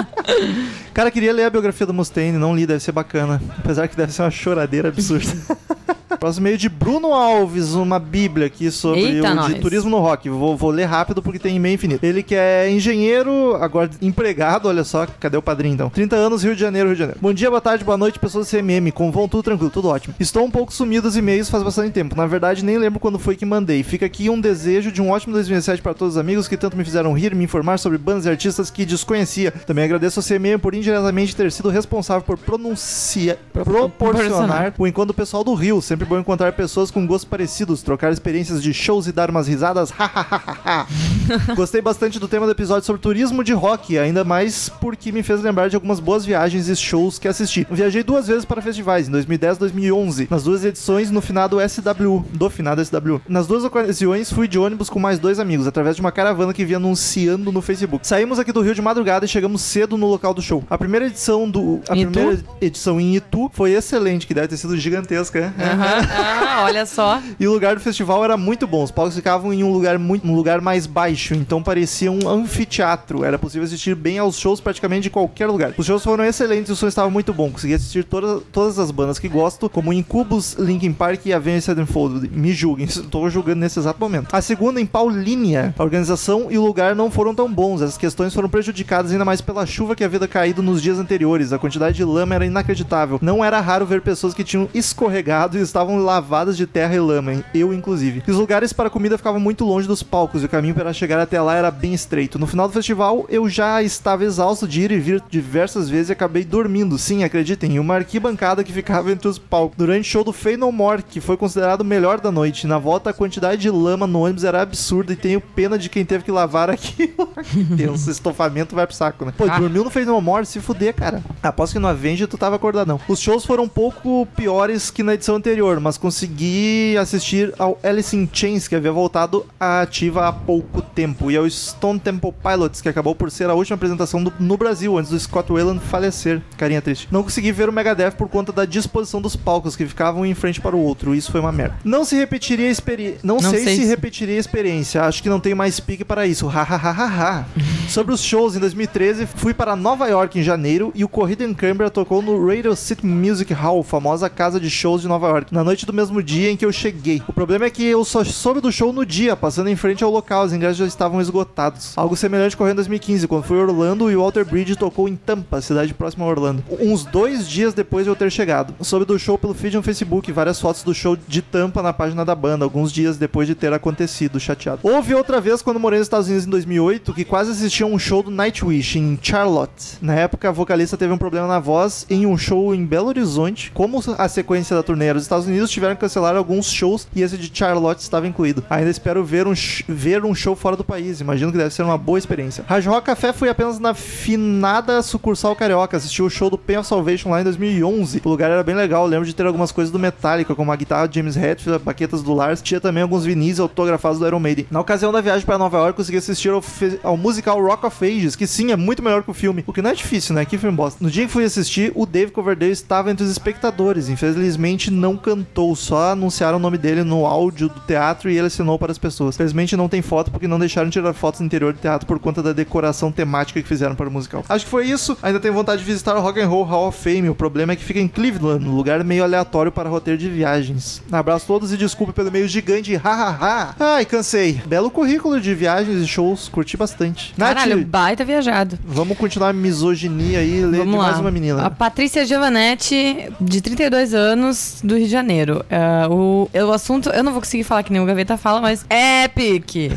Cara, queria ler a biografia do Mustaine, não li, deve ser bacana. Apesar que deve ser uma choradeira absurda. Próximo e-mail de Bruno Alves, uma bíblia aqui sobre Eita, o nós. de turismo no rock. Vou, vou ler rápido porque tem e-mail infinito. Ele que é engenheiro, agora empregado, olha só, cadê o padrinho então? 30 anos, Rio de Janeiro, Rio de Janeiro. Bom dia, boa tarde, boa noite, pessoas do CMM. Como vão? Tudo tranquilo, tudo ótimo. Estou um pouco sumido dos e-mails faz bastante tempo. Na verdade, nem lembro quando foi que mandei. Fica aqui um desejo de um ótimo 2017 para todos os amigos que tanto me fizeram rir me informar sobre bandas e artistas que desconhecia. Também agradeço ao CMM por indiretamente ter sido responsável por pronunciar, proporcionar o encontro pessoal do Rio. Sempre bom encontrar pessoas com gostos parecidos, trocar experiências de shows e dar umas risadas. Gostei bastante do tema do episódio sobre turismo de rock, ainda mais porque me fez lembrar de algumas boas viagens e shows que assisti. Viajei duas vezes para festivais, em 2010 e 2011, nas duas edições no finado SW, do finado SW. Nas duas ocasiões fui de ônibus com mais dois amigos, através de uma caravana que vinha anunciando no Facebook. Saímos aqui do Rio de madrugada e chegamos cedo no local do show. A primeira edição do a Itu? primeira edição em Itu foi excelente, que deve ter sido gigantesca, né? Ah, olha só. E o lugar do festival era muito bom. Os palcos ficavam em um lugar muito, um lugar mais baixo, então parecia um anfiteatro. Era possível assistir bem aos shows praticamente de qualquer lugar. Os shows foram excelentes o som estava muito bom. Consegui assistir toda, todas as bandas que gosto, como Incubus, Linkin Park e Avenged Sevenfold. Me julguem, estou julgando nesse exato momento. A segunda em Paulínia. A organização e o lugar não foram tão bons. As questões foram prejudicadas ainda mais pela chuva que havia caído nos dias anteriores. A quantidade de lama era inacreditável. Não era raro ver pessoas que tinham escorregado e estavam lavadas de terra e lama, eu inclusive. E os lugares para comida ficavam muito longe dos palcos e o caminho para chegar até lá era bem estreito. No final do festival, eu já estava exausto de ir e vir diversas vezes e acabei dormindo. Sim, acreditem, em uma arquibancada que ficava entre os palcos. Durante o show do Fey No More, que foi considerado o melhor da noite. Na volta, a quantidade de lama no ônibus era absurda e tenho pena de quem teve que lavar aquilo. tenso, estofamento vai pro saco, né? Pô, Ah. dormiu no Fey No More, se fuder, cara. Aposto que no Avenged tu tava acordadão. Os shows foram um pouco piores que na edição anterior, mas consegui assistir ao Alice in Chains, que havia voltado à ativa há pouco tempo, e ao Stone Temple Pilots, que acabou por ser a última apresentação do- no Brasil, antes do Scott Wayland falecer. Carinha triste. Não consegui ver o Megadeth por conta da disposição dos palcos, que ficavam um em frente para o outro. Isso foi uma merda. Não se repetiria a experiência. Não, Não sei, sei se se- repetiria a experiência. Acho que não tenho mais pique para isso. Hahaha. Sobre os shows, em 2013, fui para Nova York em janeiro e o Corrida em Canberra tocou no Radio City Music Hall, famosa casa de shows de Nova York, na noite do mesmo dia em que eu cheguei. O problema é que eu só soube do show no dia, passando em frente ao local, os ingressos já estavam esgotados. Algo semelhante ocorreu em 2015, quando fui a Orlando e o Walter Bridge tocou em Tampa, cidade próxima a Orlando. Uns dois dias depois de eu ter chegado. Soube do show pelo feed no Facebook, várias fotos do show de Tampa na página da banda, alguns dias depois de ter acontecido, chateado. Houve outra vez quando morei nos Estados Unidos em 2008, que quase assisti a um show do Nightwish em Charlotte. Na época, a vocalista teve um problema na voz em um show em Belo Horizonte. Como a sequência da turnê era dos Estados Unidos, tiveram que cancelar alguns shows e esse de Charlotte estava incluído. Ainda espero ver um, ver um show fora do país. Imagino que deve ser uma boa experiência. Rock Café foi apenas na finada sucursal carioca. Assisti o show do Pain of Salvation lá em 2011. O lugar era bem legal. Lembro de ter algumas coisas do Metallica, como a guitarra de James Hetfield, baquetas do Lars. Tinha também alguns vinis autografados do Iron Maiden. Na ocasião da viagem para Nova York, consegui assistir ao, ao musical Rock of Ages, que sim, é muito melhor que o filme. O que não é difícil, né? Que filme bosta. No dia que fui assistir, o Dave Coverdale estava entre os espectadores. Infelizmente, não cantou. Só anunciaram o nome dele no áudio do teatro e ele assinou para as pessoas. Infelizmente, não tem foto porque não deixaram tirar fotos no interior do teatro por conta da decoração temática que fizeram para o musical. Acho que foi isso. Ainda tenho vontade de visitar o Rock and Roll Hall of Fame. O problema é que fica em Cleveland, um lugar meio aleatório para roteiro de viagens. Abraço a todos e desculpe pelo meio gigante. Hahaha. Ai, cansei. Belo currículo de viagens e shows. Curti bastante. Caralho, Nath, baita viajado. vamos continuar a misoginia aí e ler mais uma menina. A Patrícia Giovanetti, de 32 anos, do Rio de Janeiro. É, o, o assunto, eu não vou conseguir falar que nem o Gaveta fala, mas é pique.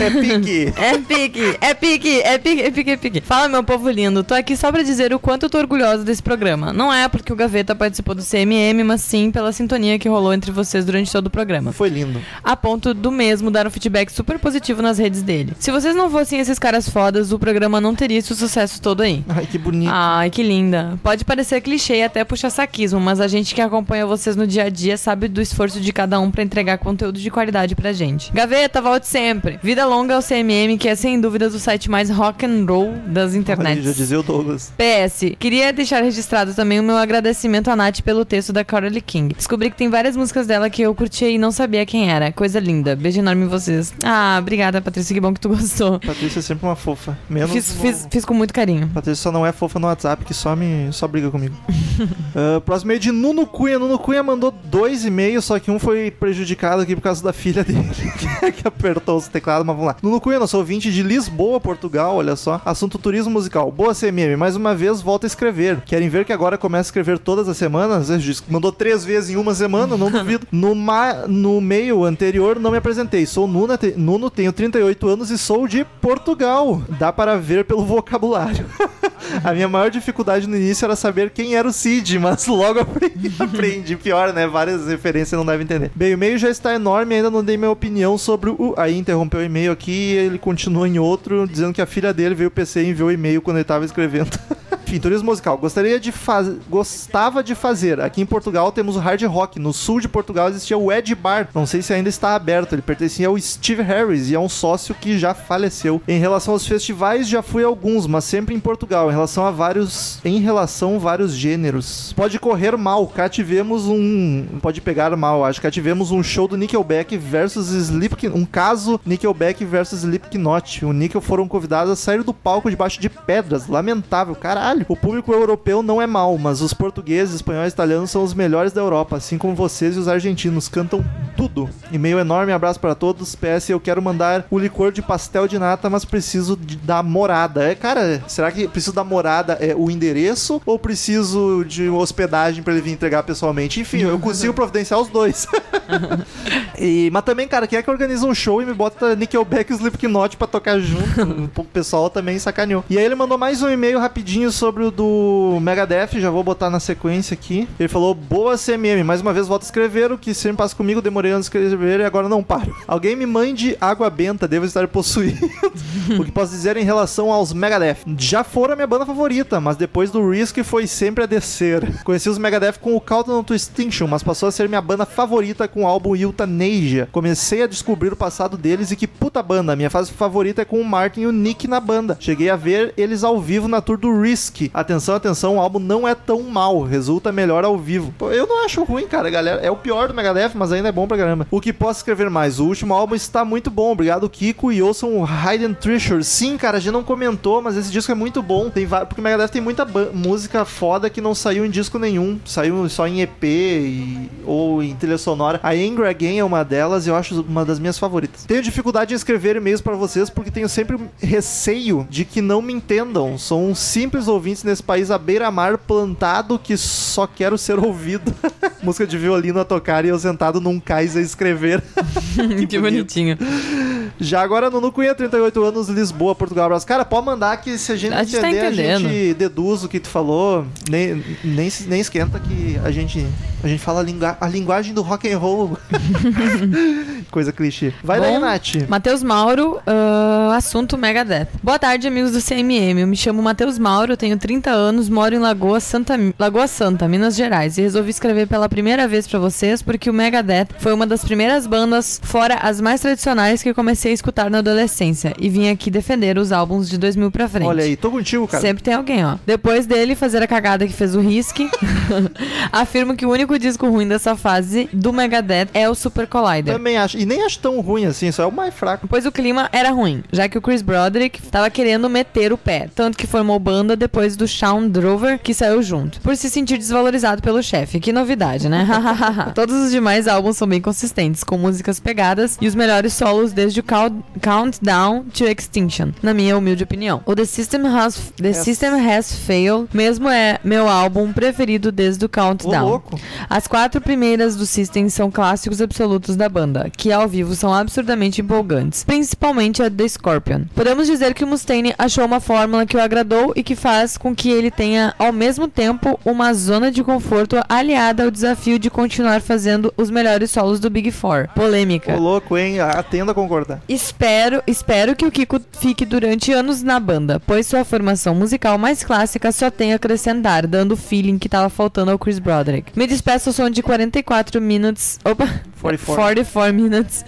É pique. É pique, é pique, é pique, é pique, é pique. Fala, meu povo lindo. Tô aqui só pra dizer o quanto eu tô orgulhosa desse programa. Não é porque o Gaveta participou do CMM, mas sim pela sintonia que rolou entre vocês durante todo o programa. Foi lindo. A ponto do mesmo dar um feedback super positivo nas redes dele. Se vocês não fossem esses caras fodas, o programa não teria esse sucesso todo aí. Ai, que bonito. Ai, que linda. Pode parecer clichê até puxa saquismo, mas a gente que acompanha vocês no dia a dia sabe do esforço de cada um pra entregar conteúdo de qualidade pra gente. Gaveta, volte sempre. Vida longa ao CMM, que é sem dúvidas o site mais rock and roll das internets. já dizia o Douglas. PS, queria deixar registrado também o meu agradecimento à Nath pelo texto da Carole King. Descobri que tem várias músicas dela que eu curti e não sabia quem era. Coisa linda. Beijo enorme em vocês. Ah, obrigada, Patrícia. Que bom que tu gostou. Patrícia é sempre uma fofa. Menos Fiz, fiz, fiz com muito carinho. Patrícia só não é fofa no WhatsApp, que só me só briga comigo. Ah, próximo meio de Nuno Cunha. Nuno Cunha mandou dois e-mails, só que um foi prejudicado aqui por causa da filha dele, que apertou os teclados, mas vamos lá. Nuno Cunha, nosso ouvinte de Lisboa, Portugal, olha só. Assunto turismo musical. Boa CMM, mais uma vez volta a escrever. Querem ver que agora começa a escrever todas as semanas? Mandou três vezes em uma semana, não duvido. No, ma no meio anterior, não me apresentei. Sou Nuno, te Nuno, tenho 38 anos e sou de Portugal. Dá para ver pelo vocabulário. A minha maior dificuldade no início era saber quem era o Cid, mas logo aprendi. aprendi. Pior, né? Várias referências não devem entender. Bem, o e-mail já está enorme, ainda não dei minha opinião sobre o. Aí interrompeu o e-mail aqui e ele continua em outro, dizendo que a filha dele veio o PC e enviou o e-mail quando ele estava escrevendo. Enfim, turismo musical. Gostaria de fazer. Gostava de fazer. Aqui em Portugal temos o Hard Rock. No sul de Portugal existia o Ed Bar. Não sei se ainda está aberto. Ele pertencia ao Steve Harris e é um sócio que já faleceu. Em relação aos festivais, já fui a alguns, mas sempre em Portugal. Em relação a vários. Em relação a vários gêneros. Pode correr mal. Cá tivemos um. Pode pegar mal, acho. Cá tivemos um show do Nickelback versus Slipknot. Um caso Nickelback versus Slipknot. O Nickel foram convidados a sair do palco debaixo de pedras. Lamentável, caralho. O público europeu não é mal, mas os portugueses, espanhóis e italianos são os melhores da Europa, assim como vocês e os argentinos. Cantam tudo. E-mail enorme, abraço para todos. PS, eu quero mandar o licor de pastel de nata, mas preciso de, da morada. É, cara, será que preciso da morada é o endereço ou preciso de hospedagem para ele vir entregar pessoalmente? Enfim, eu consigo providenciar os dois. e, mas também, cara, quem é que organiza um show e me bota Nickelback e Slipknot pra tocar junto? o pessoal também sacaneou. E aí ele mandou mais um e-mail rapidinho sobre o do Megadeth, já vou botar na sequência aqui. Ele falou, boa CMM, mais uma vez volta a escrever, o que sempre passa comigo, demorei anos a escrever e agora não paro. Alguém me mande água benta, devo estar possuído. o que posso dizer em relação aos Megadeth? Já foram a minha banda favorita, mas depois do Risk foi sempre a descer. Conheci os Megadeth com o Countdown to Extinction, mas passou a ser minha banda favorita com o álbum Euthanasia. Comecei a descobrir o passado deles e que puta banda. Minha fase favorita é com o Martin e o Nick na banda. Cheguei a ver eles ao vivo na tour do Risk. Atenção, atenção, o álbum não é tão mal, resulta melhor ao vivo. Pô, eu não acho ruim, cara, galera. É o pior do Megadeth, mas ainda é bom pra caramba. O que posso escrever mais? O último álbum está muito bom. Obrigado, Kiko. E ouçam o Hidden Treasure. Sim, cara, a gente não comentou, mas esse disco é muito bom. Tem Porque o Megadeth tem muita música foda que não saiu em disco nenhum. Saiu só em EP e... ou em trilha sonora. A Angry Again é uma delas e eu acho uma das minhas favoritas. Tenho dificuldade em escrever e-mails pra vocês porque tenho sempre receio de que não me entendam. Sou um simples ouvinte nesse país à beira-mar plantado que só quero ser ouvido. Música de violino a tocar e eu sentado num cais a escrever. que bonitinho. Já agora, Nuno Cunha, 38 anos, Lisboa, Portugal. Abraço. Cara, pode mandar que se a gente A gente tá entender, a entendendo. gente deduz o que tu falou. Nem, nem, nem esquenta que a gente, a gente fala a, lingua- a linguagem do rock and roll. Coisa clichê. Vai daí, Bom, Nath. Matheus Mauro, ah, assunto Megadeth. Boa tarde, amigos do CMM. Eu me chamo Matheus Mauro, tenho 30 anos, moro em Lagoa Santa, Lagoa Santa, Minas Gerais. E resolvi escrever pela primeira vez pra vocês porque o Megadeth foi uma das primeiras bandas, fora as mais tradicionais, que comecei a escutar na adolescência. E vim aqui defender os álbuns de 2000 pra frente. Olha aí, tô contigo, cara. Sempre tem alguém, ó. Depois dele fazer a cagada que fez o Risk, afirmo que o único disco ruim dessa fase do Megadeth é o Super Collider. Também acho. E nem acho tão ruim assim, só é o mais fraco. Pois o clima era ruim, já que o Chris Broderick tava querendo meter o pé, tanto que formou banda depois do Shawn Drover, que saiu junto, por se sentir desvalorizado pelo chefe. Que novidade, né? Todos os demais álbuns são bem consistentes, com músicas pegadas e os melhores solos desde o Count- Countdown to Extinction, na minha humilde opinião. O The System Has, The System Has Failed mesmo é meu álbum preferido desde o Countdown. louco. As quatro primeiras do System são clássicos absolutos da banda, que ao vivo são absurdamente empolgantes, principalmente a The Scorpion. Podemos dizer que o Mustaine achou uma fórmula que o agradou e que faz com que ele tenha, ao mesmo tempo, uma zona de conforto aliada ao desafio de continuar fazendo os melhores solos do Big Four. Polêmica. Ô, louco, hein? Atendo a concordar. Espero, espero que o Kiko fique durante anos na banda, pois sua formação musical mais clássica só tem a acrescentar, dando o feeling que tava faltando ao Chris Broderick. Me despeço ao som de 44 minutos. Opa! 44. 44 minutes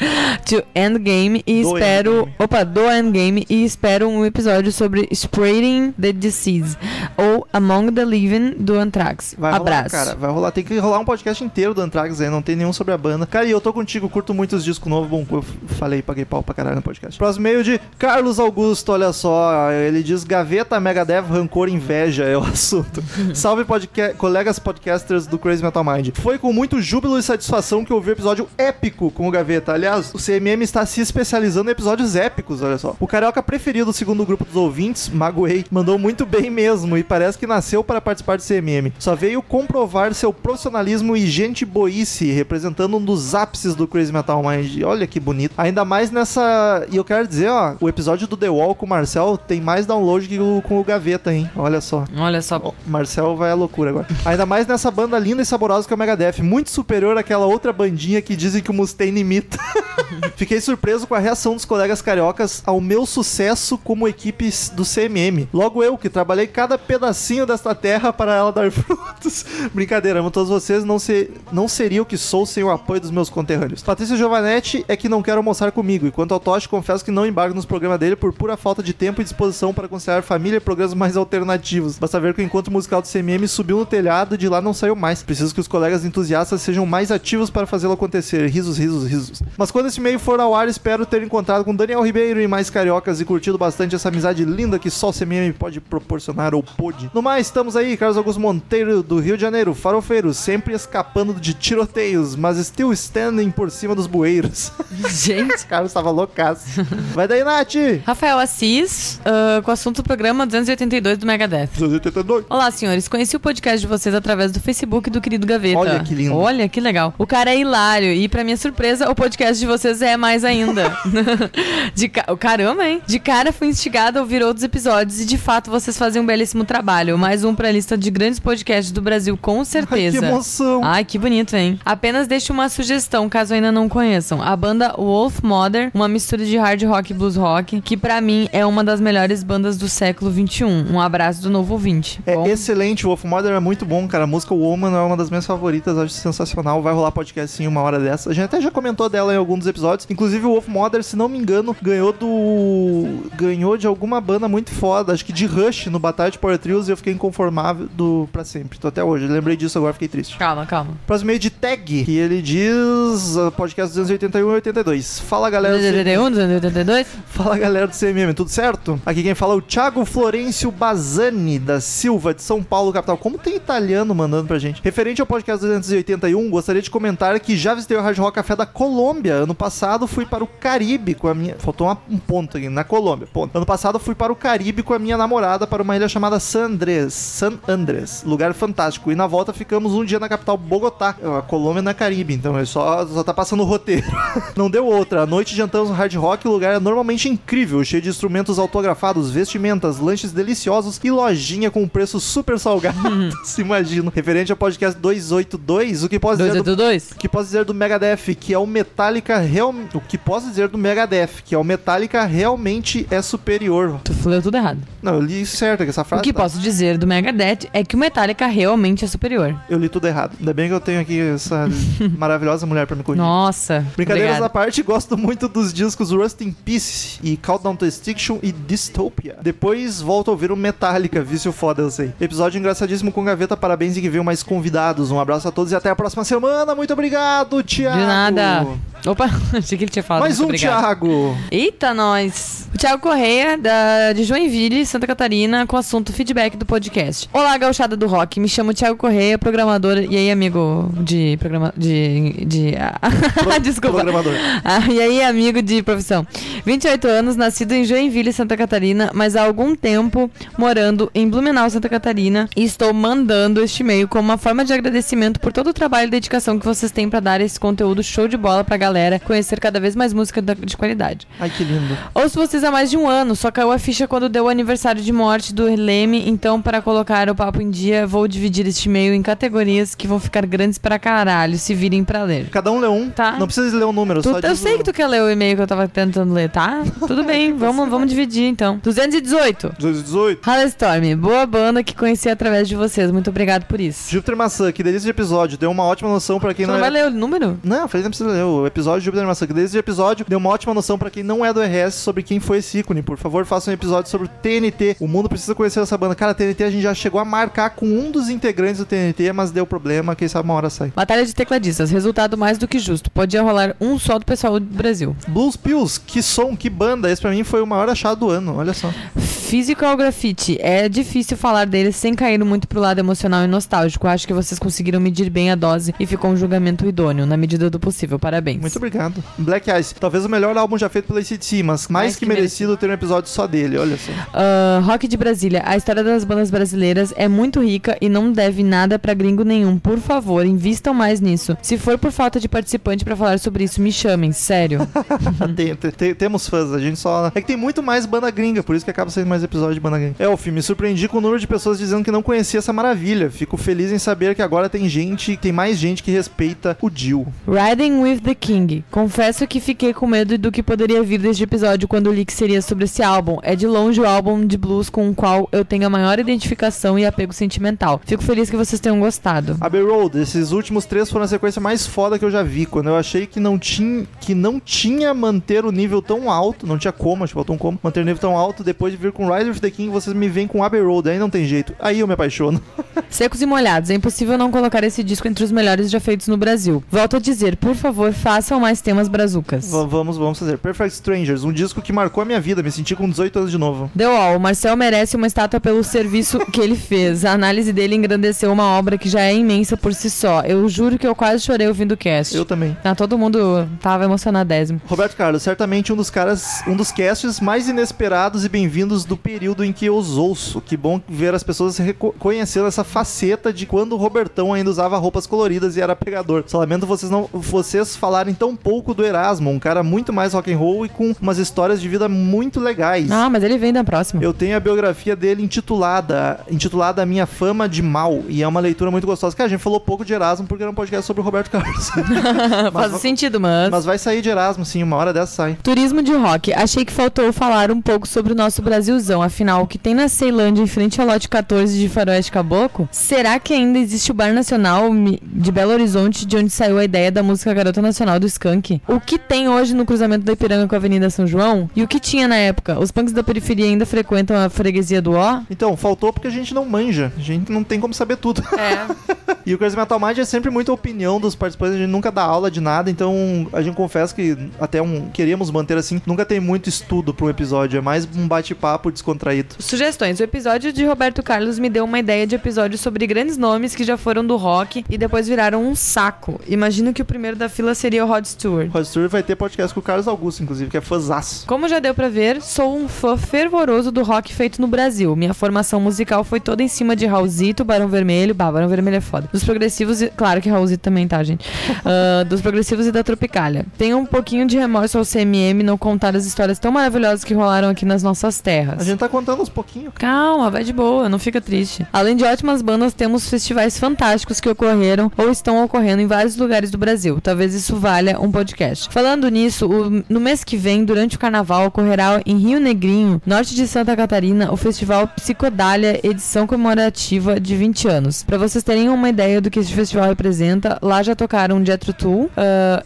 to Endgame e Do espero. Endgame. Opa, do Endgame e espero um episódio sobre Spreading the Disease ou Among the Living do Anthrax. Vai rolar, Abraço. cara. Vai rolar. Tem que rolar um podcast inteiro do Anthrax aí, não tem nenhum sobre a banda. Cara, e eu tô contigo, curto muito os discos novos. Bom, eu falei, paguei pau pra caralho no podcast. Próximo meio de Carlos Augusto, olha só. Ele diz: Gaveta, Megadeth, rancor, inveja é o assunto. Salve, podca colegas podcasters do Crazy Metal Mind. Foi com muito júbilo e satisfação que eu vi o episódio épico com o Gaveta. Aliás, o CMM está se especializando em episódios épicos, olha só. O carioca preferido, segundo o grupo dos ouvintes, Magoei, mandou muito bem mesmo e parece que nasceu para participar do CMM. Só veio comprovar seu profissionalismo e gente boice, representando um dos ápices do Crazy Metal Mind. Olha que bonito. Ainda mais nessa. E eu quero dizer, ó, o episódio do The Wall com o Marcel tem mais download que o com o Gaveta, hein? Olha só. Olha só. Ó, Marcel vai à loucura agora. Ainda mais nessa banda linda e saborosa que é o Megadeth, muito superior àquela outra bandinha que dizem que o Mustaine imita. Fiquei surpreso com a reação dos colegas cariocas ao meu sucesso como equipe do CMM. Logo eu, que trabalhei cada pedacinho desta terra para ela dar frutos. Brincadeira, amo todos vocês, não, se, não seria o que sou sem o apoio dos meus conterrâneos. Patrícia Giovanetti é que não quer almoçar comigo, e quanto ao Toshi, confesso que não embargo nos programas dele por pura falta de tempo e disposição para considerar família e programas mais alternativos. Basta ver que o encontro musical do CMM subiu no telhado e de lá não saiu mais. Preciso que os colegas entusiastas sejam mais ativos para fazê-lo acontecer. Risos, risos, risos. Mas quando esse e-mail for ao ar, espero ter encontrado com Daniel Ribeiro e mais cariocas e curtido bastante essa amizade linda que só o CMM pode proporcionar ou pôde. No mais, estamos aí, Carlos Augusto Monteiro do Rio de Janeiro, farofeiro, sempre escapando de tiroteios, mas still standing por cima dos bueiros. Gente. Carlos estava loucaço. Vai daí, Nath! Rafael Assis, ah, com o assunto do programa 282 do Megadeth. 282. Olá, senhores. Conheci o podcast de vocês através do Facebook do querido Gaveta. Olha que lindo. Olha que legal. O cara é hilário e, pra minha surpresa, o podcast de vocês é mais ainda. de ca... Caramba, hein? De cara fui instigado a ouvir outros episódios e, de fato, vocês fazem um belíssimo trabalho. Mais um pra lista de grandes podcasts do Brasil, com Ai, certeza. que emoção! Ai, que bonito, hein? Apenas deixo uma sugestão, caso ainda não conheçam. A banda Wolf Mother, uma mistura de hard rock e blues rock, que pra mim é uma das melhores bandas do século XXI. Um abraço do novo ouvinte. É Bom, excelente, o Wolf Mother é muito bom, cara. A música Woman é uma das minhas favoritas, acho sensacional. Vai rolar podcast sim uma hora dessa. A gente até já comentou dela em algum dos episódios. Inclusive, o Wolf Mother, se não me engano, ganhou do. ganhou de alguma banda muito foda, acho que de Rush no Batalha de Power Trios e eu fiquei inconformável do... pra sempre. Tô até hoje. Lembrei disso agora, fiquei triste. Calma, calma. Próximo meio de tag, que ele diz. uh, Podcast 281 e 82. Fala galera. do CMM. 281, 282? Fala galera do CMM, tudo certo? Aqui quem fala é o Thiago Florencio Bazani, da Silva, de São Paulo, capital. Como tem italiano mandando pra gente? Referente ao podcast 281, gostaria de comentar que já visitei o Hard Rock Café da Colômbia. Ano passado fui para o Caribe com a minha. Faltou uma- um ponto aqui, na Colômbia. Ponto. Ano passado fui para o Caribe com a minha namorada para uma ilha chamada San Andrés. San Andrés. Lugar fantástico. E na volta ficamos um dia na capital Bogotá. A Colômbia na Caribe, então é só, só tá passando o roteiro. Não deu outra. À noite jantamos no Hard Rock. O lugar é normalmente incrível, cheio de instrumentos autografados, vestimentas, lanches deliciosos e lojinha com preço super salgado. Se imagina. Referente ao podcast 282, o que posso dizer do 282? o que posso dizer do Megadeth, que é o Metallica real... O que posso dizer do Megadeth, que é o Metallica realmente é superior. Tu falou tudo errado. Não, eu li certo, essa O frase. que tá- posso dizer do Megadeth é que o Metallica realmente é superior. Eu li tudo errado. Ainda bem que eu tenho aqui essa maravilhosa mulher pra me corrigir. Nossa. Brincadeiras à parte, gosto muito dos discos Rust in Peace e Countdown to Extinction e Dystopia. Depois volto a ouvir o Metallica, vício foda, eu sei. Episódio engraçadíssimo com gaveta, parabéns e que venham mais convidados. Um abraço a todos e até a próxima semana. Muito obrigado, Thiago. De nada. Opa, achei que ele tinha falado. Mais um, obrigado. Thiago. Eita, nós! O Thiago Correia, da, de Joinville, Santa Catarina, com o assunto feedback do podcast. Olá, gauchada do rock. Me chamo Thiago Correia, programador. E aí, amigo de. Programa, de. de ah, Desculpa. Programador. Ah, e aí, amigo de profissão. 28 anos, nascido em Joinville, Santa Catarina, mas há algum tempo morando em Blumenau, Santa Catarina. E estou mandando este e-mail como uma forma de agradecimento por todo o trabalho e dedicação que vocês têm para dar esse conteúdo show de bola pra galera conhecer cada vez mais música de qualidade. Ai, que lindo. Ouço vocês há mais de um ano, só caiu a ficha quando deu o aniversário de morte do Leme, então para colocar o papo em dia, vou dividir este e-mail em categorias que vão ficar grandes pra caralho, se virem pra ler. Cada um lê um. Tá. Não precisa ler o número, Tu- só eu sei o- que tu quer ler o e-mail que eu tava tentando ler, tá? Tudo bem, vamos, vamos dividir então. 218. 218. Halestorm, boa banda que conheci através de vocês. Muito obrigado por isso. Júpiter Maçã, que delícia de episódio. Deu uma ótima noção pra quem Você não, não é... vai ler o número? Não, eu falei não precisa ler. O episódio de Júpiter Maçã, que delícia de episódio, deu uma ótima noção pra quem não é do RS sobre quem foi esse ícone. Por favor, faça um episódio sobre o TNT. O mundo precisa conhecer essa banda. Cara, TNT a gente já chegou a marcar com um dos integrantes do TNT, mas deu problema. Quem sabe uma hora sai. Batalha de tecladistas, resultado mais do que justo. Podia rolar um só do pessoal do Brasil. Blues Pills, que som, que banda. Esse pra mim foi o maior achado do ano. Olha só. Physical Graffiti. É difícil falar deles sem cair muito pro lado emocional e nostálgico. Acho que vocês conseguiram medir bem a dose e ficou um julgamento idôneo, na medida do possível. Parabéns. Muito obrigado. Black Ice, talvez o melhor álbum já feito pelo ACDC, mas mais, que que, merecido ter um episódio só dele. Olha só. Ah, Rock de Brasília. A história das bandas brasileiras é muito rica e não deve nada pra gringo nenhum. Por favor, invistam mais nisso. Se for por falta de participante pra falar sobre isso, me chamem, sério. Tem- tem- tem- temos fãs, a gente só. É que tem muito mais banda gringa, por isso que acaba sendo mais episódio de banda gringa. É, o filme, me surpreendi com o número de pessoas dizendo que não conhecia essa maravilha. Fico feliz em saber que agora tem gente, tem mais gente que respeita o Jill. Riding with the King. Confesso que fiquei com medo do que poderia vir deste episódio quando li que seria sobre esse álbum. É de longe o álbum de blues com o qual eu tenho a maior identificação e apego sentimental. Fico feliz que vocês tenham gostado. Abbey Road, esses últimos três foram a sequência mais foda que eu já vi. Quando eu achei que não tinha, que não tinha manter o nível tão alto, não tinha como, acho que faltou um como, manter o nível tão alto, depois de vir com Rise of the King, vocês me vêm com Abbey Road, aí não tem jeito. Aí eu me apaixono. Secos e molhados. É impossível não colocar esse disco entre os melhores já feitos no Brasil. Volto a dizer, por favor, façam mais temas brazucas. V- vamos, vamos fazer. Perfect Strangers, um disco que marcou a minha vida, me senti com 18 anos de novo. The Wall, o Marcel merece uma estátua pelo serviço que ele fez. A análise dele engrandeceu uma obra que já é imensa por si só. Eu juro que eu quase chorei ouvindo o cast. Eu também. Ah, todo mundo tava emocionadésimo. Roberto Carlos, certamente um dos caras, um dos casts mais inesperados e bem-vindos do período em que eu os ouço. Que bom ver as pessoas reconhecendo essa faceta de quando o Robertão ainda usava roupas coloridas e era pegador. Só lamento vocês não vocês falarem tão pouco do Erasmo, um cara muito mais rock and roll e com umas histórias de vida muito legais. Ah, mas ele vem da próxima. Eu tenho a biografia dele intitulada, intitulada A Minha Fama de Mal, e é uma leitura muito gostosa. Cara, a gente falou pouco de Erasmo porque era um podcast sobre o Roberto Carlos. Faz sentido, mas... Mas vai sair de Erasmo, sim, uma hora dessa sai. Turismo de rock. Achei que faltou falar um pouco sobre o nosso Brasilzão. Afinal, o que tem na Ceilândia em frente ao lote 14 de Faroeste Caboclo? Será que ainda existe o Bar Nacional de Belo Horizonte, de onde saiu a ideia da música Garota Nacional do Skank? O que tem hoje no cruzamento da Ipiranga com a Avenida São João? E o que tinha na época? Os punks da periferia ainda frequentam a freguesia do Ó? Então, faltou porque a gente não manja. A gente não tem como saber tudo. É. E o Crazy Metal Mind é sempre muita opinião dos participantes, a gente nunca dá aula de nada, então a gente confessa que até um queríamos manter assim, nunca tem muito estudo para um episódio, é mais um bate-papo descontraído. Sugestões. O episódio de Roberto Carlos me deu uma ideia de episódio sobre grandes nomes que já foram do rock e depois viraram um saco. Imagino que o primeiro da fila seria o Rod Stewart. Rod Stewart vai ter podcast com o Carlos Augusto, inclusive, que é fãzaço. Como já deu pra ver, sou um fã fervoroso do rock feito no Brasil. Minha formação musical foi toda em cima de Raulzito, Barão Vermelho, bah, Barão Vermelho é foda. Dos progressivos, e, claro que Raulzito também tá, gente. Ah, dos progressivos e da Tropicália. Tenho um pouquinho de remorso ao CMM não contar as histórias tão maravilhosas que rolaram aqui nas nossas terras. A gente tá contando uns pouquinhos. Calma, vai de boa, não fica triste. Além de ótimas bandas, temos festivais fantásticos que ocorreram ou estão ocorrendo em vários lugares do Brasil. Talvez isso valha um podcast. Falando nisso, o- no mês que vem, durante o carnaval, ocorrerá em Rio Negrinho, norte de Santa Catarina, o festival Psicodália, edição comemorativa de 20 anos. Pra vocês terem uma ideia do que esse festival representa, lá já tocaram Jethro Tull, uh,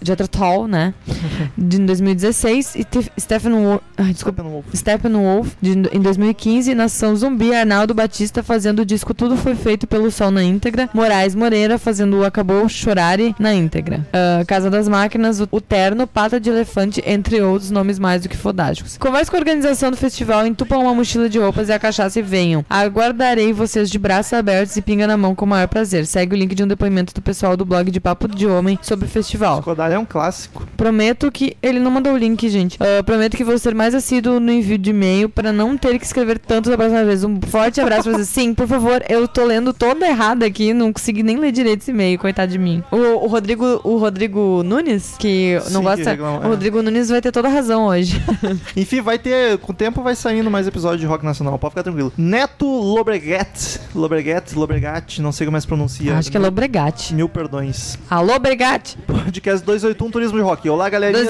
Jethro Tull, né? De, em 2016 e Te- Stephen Wo- Ai, desculpa. Steppenwolf. De, em 2015, Nação Zumbi, Arnaldo Batista fazendo o disco Tudo Foi Feito pelo Sol na íntegra, Moraes Moreira fazendo o Acabou Chorare na íntegra, Ah, Casa das Máquinas, o, o Terno, Pata de Elefante, entre outros nomes mais do que fodásticos. Converse com a organização do festival, entupam uma mochila de roupas e a cachaça e venham. Aguardarei vocês de braços abertos e pinga na mão com o maior prazer. Segue o link de um depoimento do pessoal do blog de Papo de Homem sobre o festival. Kodai é um clássico. Prometo que. Ele não mandou o link, gente. Ah, prometo que vou ser mais assíduo no envio de e-mail para não ter que escrever tanto da próxima vez. Um forte abraço pra vocês. Sim, por favor, eu tô lendo toda errada aqui, não consegui nem ler direito esse e-mail, coitado de mim. O, o Rodrigo, o Rodrigo Nunes, que não Sim, gosta. que reclama, o é. Rodrigo Nunes vai ter toda a razão hoje. Enfim, vai ter. Com o tempo vai saindo mais episódio de rock nacional. Pode ficar tranquilo. Neto Lobregat. Lobregat, Lobregat, não sei como é que se pronuncia. Acho que é Lobregate. Mil perdões. Alô, Bregate! Podcast 281 Turismo de Rock. Olá, galerinha.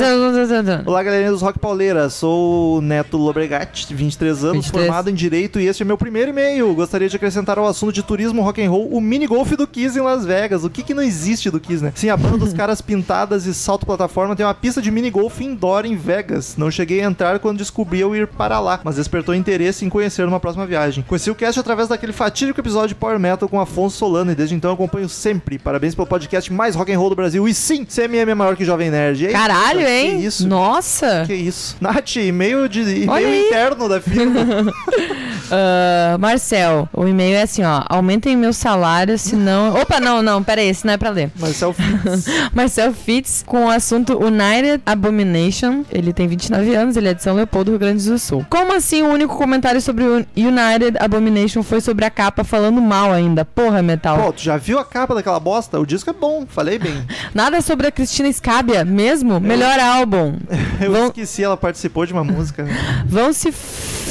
Olá, galerinha dos Rock Pauleira. Sou o Neto Lobregat, 23 anos, 23. formado em Direito, e este é meu primeiro e-mail. Gostaria de acrescentar ao assunto de turismo rock and roll o mini golf do Kiss em Las Vegas. O que que não existe do Kiss, né? Sim, a banda dos caras pintadas e salto plataforma tem uma pista de mini golf indoor em Vegas. Não cheguei a entrar quando descobri eu ir para lá, mas despertou interesse em conhecer numa próxima viagem. Conheci o cast através daquele fatídico episódio de Power Metal com Afonso Solano e desde então acompanho sempre. Parabéns pelo podcast mais rock and roll do Brasil. E sim, CMM é maior que Jovem Nerd. Eita, Caralho, hein? Que isso? Nossa! Que isso? Nath, e-mail, de, e-mail interno da firma. Ah, Marcel, o e-mail é assim, ó. Aumentem meu salário, senão. Opa, não, não, pera aí, esse não é pra ler. Marcel Fitz. Marcel Fitz com o assunto United Abomination. Ele tem 29 anos, ele é de São Leopoldo, Rio Grande do Sul. Como assim o único comentário sobre o United Abomination foi sobre a capa falando mal ainda? Porra, metal. Pô, tu já viu a capa daquela bosta? O disco é bom, falei bem. Nada sobre a Cristina Scabia, mesmo? Melhor álbum. Eu Vão- esqueci, ela participou de uma música. Vão se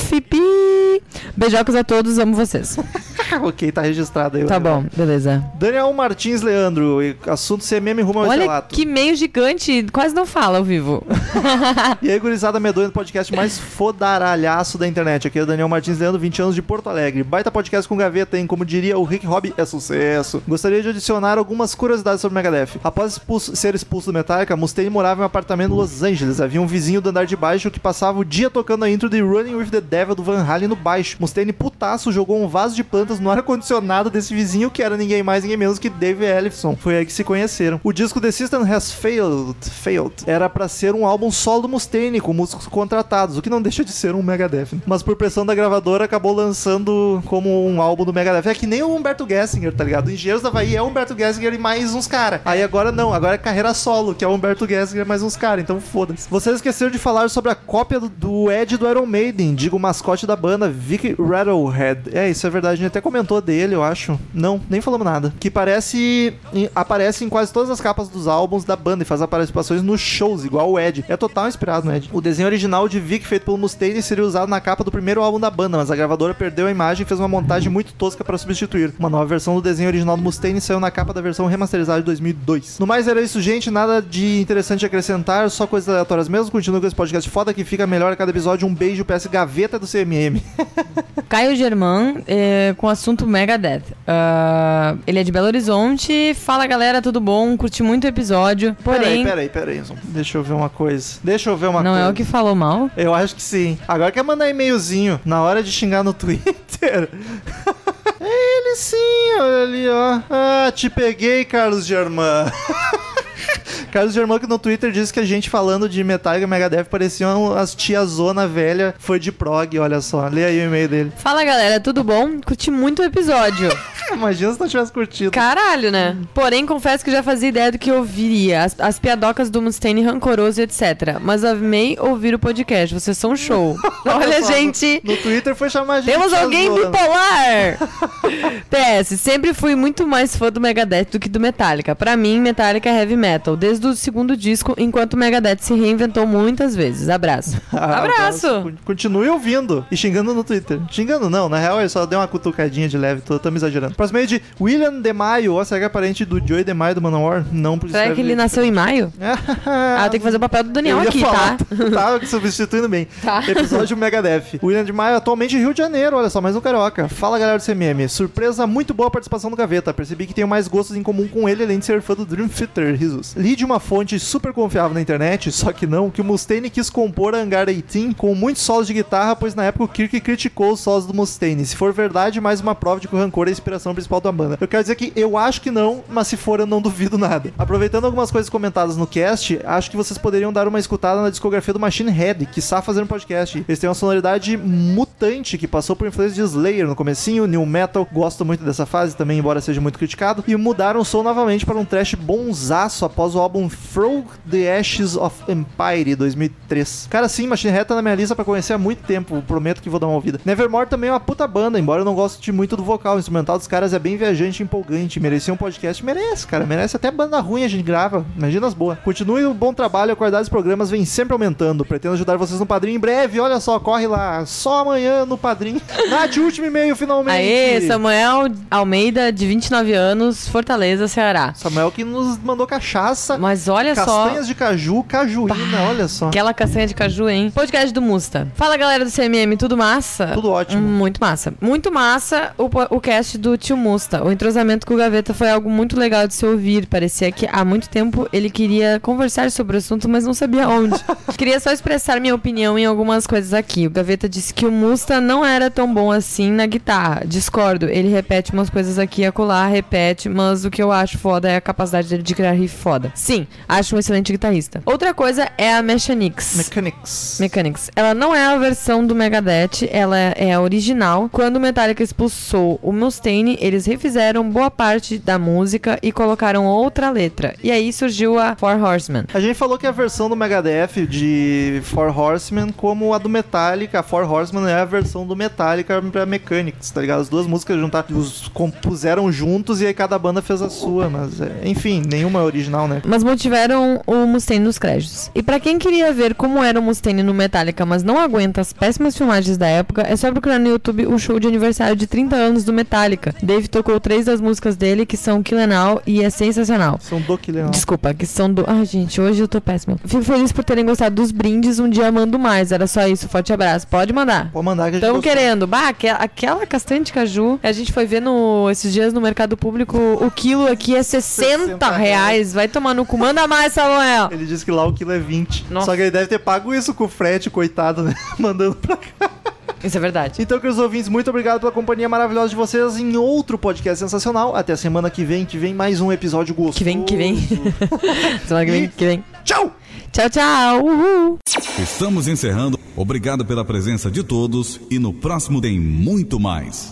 fipi. Beijocas a todos, amo vocês. ok, tá registrado aí. Tá bom, beleza. Daniel Martins Leandro, assunto CMM rumo ao Olha relato. que meio gigante, quase não fala ao vivo. E aí, gurizada medonha do podcast mais fodaralhaço da internet. Aqui é o Daniel Martins Leandro, 20 anos de Porto Alegre. Baita podcast com gaveta, hein? Como diria o Rick Hobby, é sucesso. Gostaria de adicionar algumas curiosidades sobre o Megadeth. Após expulso- ser expulso do Metallica, Mustaine morava em um apartamento em Los Angeles. Havia um vizinho do andar de baixo que passava o dia tocando a intro de Running with the Do Van Halen no baixo. Mustaine, putaço, jogou um vaso de plantas no ar-condicionado desse vizinho, que era ninguém mais, ninguém menos que Dave Ellefson. Foi aí que se conheceram. O disco The System Has Failed, Failed era pra ser um álbum solo do Mustaine, com músicos contratados, o que não deixa de ser um Megadeth. né? Mas por pressão da gravadora, acabou lançando como um álbum do Megadeth. É que nem o Humberto Gessinger, tá ligado? Engenheiros da Havaí é o Humberto Gessinger e mais uns caras. Aí agora não, agora é carreira solo, que é o Humberto Gessinger e mais uns caras, então foda-se. Vocês esqueceram de falar sobre a cópia do, do Ed do Iron Maiden, digo mascote da banda, Vic Rattlehead. É, isso é verdade, a gente até comentou dele, eu acho. Não, nem falamos nada. Que parece. em- aparece em quase todas as capas dos álbuns da banda e faz participações nos shows, igual o Ed. É total inspirado no Ed. O desenho original de Vic, feito pelo Mustaine, seria usado na capa do primeiro álbum da banda, mas a gravadora perdeu a imagem e fez uma montagem muito tosca para substituir. Uma nova versão do desenho original do Mustaine saiu na capa da versão remasterizada de 2002. No mais era isso, gente. Nada de interessante acrescentar, só coisas aleatórias mesmo. Continua com esse podcast foda que fica melhor a cada episódio. Um beijo, PS Gaveta do CMM. Caio Germán, é, com o assunto Megadeth. Ah, ele é de Belo Horizonte. Fala galera, tudo bom? Curti muito o episódio. Porém, Peraí, peraí, peraí. Deixa eu ver uma coisa. Deixa eu ver uma não coisa. é o que falou mal? Eu acho que sim. Agora quer mandar e-mailzinho na hora de xingar no Twitter. É ele sim, olha ali, ó. Ah, te peguei, Carlos Germán. Carlos Germán que no Twitter disse que a gente falando de Metallica e Megadeth pareciam as tiazona velha foi de prog, olha só. Lê aí o e-mail dele. Fala galera, tudo bom? Curti muito o episódio. Imagina se não tivesse curtido. Caralho, né? Porém, confesso que já fazia ideia do que ouviria. As, as piadocas do Mustaine rancoroso, etc. Mas amei ouvir o podcast. Vocês são um show. Olha, só, gente. No Twitter foi chamar a gente Temos alguém bipolar! PS, sempre fui muito mais fã do Megadeth do que do Metallica. Pra mim, Metallica é heavy metal, desde o segundo disco, enquanto o Megadeth se reinventou muitas vezes. Abraço. Ah, Abraço! Con- Continue ouvindo e xingando no Twitter. Xingando não, na real ele só deu uma cutucadinha de leve, tô, estamos exagerando. Próximo meio de William Demaio. Ó, será que é parente do Joey Demaio do Manowar? Não, por Será que ele nasceu em maio? Ah, tem que fazer o papel do Daniel Eu aqui, falar, tá? Tá substituindo bem. Tá. Episódio Megadeth. William de Maio, atualmente em Rio de Janeiro, olha só, mais um carioca. Fala galera do CMM. Surpresa muito boa a participação do Gaveta. Percebi que tenho mais gostos em comum com ele, além de ser fã do Dream Theater, risos. Li de uma fonte super confiável na internet, só que não, que o Mustaine quis compor a Hangar 18 com muitos solos de guitarra, pois na época o Kirk criticou os solos do Mustaine. Se for verdade, mais uma prova de que o Rancor é a inspiração principal da banda. Eu quero dizer que eu acho que não, mas se for eu não duvido nada. Aproveitando algumas coisas comentadas no cast, acho que vocês poderiam dar uma escutada na discografia do Machine Head, que está fazendo podcast. Eles têm uma sonoridade mutante que passou por influência de Slayer no comecinho, New Metal, gosto muito dessa fase também, embora seja muito criticado, e mudaram o som novamente para um trash bonzaço após o álbum álbum Throw the Ashes of Empire 2003. Cara, sim, Machine Head tá na minha lista pra conhecer há muito tempo. Prometo que vou dar uma ouvida. Nevermore também é uma puta banda, embora eu não goste muito do vocal. O instrumental dos caras é bem viajante e empolgante. Merecia um podcast. Merece, cara. Merece até banda ruim a gente grava. Imagina as boas. Continue o bom trabalho. A qualidade dos programas vem sempre aumentando. Pretendo ajudar vocês no Padrinho em breve. Olha só, corre lá. Só amanhã no Padrinho. Nath, último e-mail finalmente. Aê, Samuel Almeida, de 29 anos, Fortaleza, Ceará. Samuel que nos mandou cachaça. Mas olha só. Castanhas de caju, cajuína, olha só. Aquela castanha de caju, hein? Podcast do Musta. Fala, galera do CMM, tudo massa? Tudo ótimo. Muito massa. Muito massa o, o cast do tio Musta. O entrosamento com o Gaveta foi algo muito legal de se ouvir. Parecia que há muito tempo ele queria conversar sobre o assunto, mas não sabia onde. queria só expressar minha opinião em algumas coisas aqui. O Gaveta disse que o Musta não era tão bom assim na guitarra. Discordo. Ele repete umas coisas aqui e acolá, repete, mas o que eu acho foda é a capacidade dele de criar riff foda. Sim, acho um excelente guitarrista. Outra coisa é a Mechanix. Mechanics. Mechanics. Ela não é a versão do Megadeth, ela é a original. Quando o Metallica expulsou o Mustaine, eles refizeram boa parte da música e colocaram outra letra. E aí surgiu a Four Horsemen. A gente falou que a versão do Megadeth de Four Horsemen, como a do Metallica, a Four Horsemen é a versão do Metallica pra Mechanics, tá ligado? As duas músicas juntaram, os compuseram juntos e aí cada banda fez a sua, mas é, enfim, nenhuma é original, né? Mas mantiveram o Mustaine nos créditos. E pra quem queria ver como era o Mustaine no Metallica, mas não aguenta as péssimas filmagens da época, é só procurar no YouTube o show de aniversário de 30 anos do Metallica. Dave tocou três das músicas dele, que são Kill All e é sensacional. São do legal. Desculpa, que são do. Ai, gente, hoje eu tô péssima. Fico feliz por terem gostado dos brindes. Um dia mando mais. Era só isso. Forte abraço. Pode mandar. Pode mandar que a gente Estão gostou. querendo. Bah, aquela, aquela castanha de caju. A gente foi ver no, esses dias no mercado público. O quilo aqui é 60, 60 reais. Vai tomar no cu. Manda mais, Samuel. Ele disse que lá o quilo é 20. Nossa. Só que ele deve ter pago isso com o frete, coitado, né? Mandando pra cá. Isso é verdade. Então, queridos ouvintes, muito obrigado pela companhia maravilhosa de vocês em outro podcast sensacional. Até a semana que vem, que vem mais um episódio gostoso. Que vem, que vem. Semana que vem, que vem. Tchau! Tchau, tchau. Uhul. Estamos encerrando. Obrigado pela presença de todos e no próximo tem muito mais.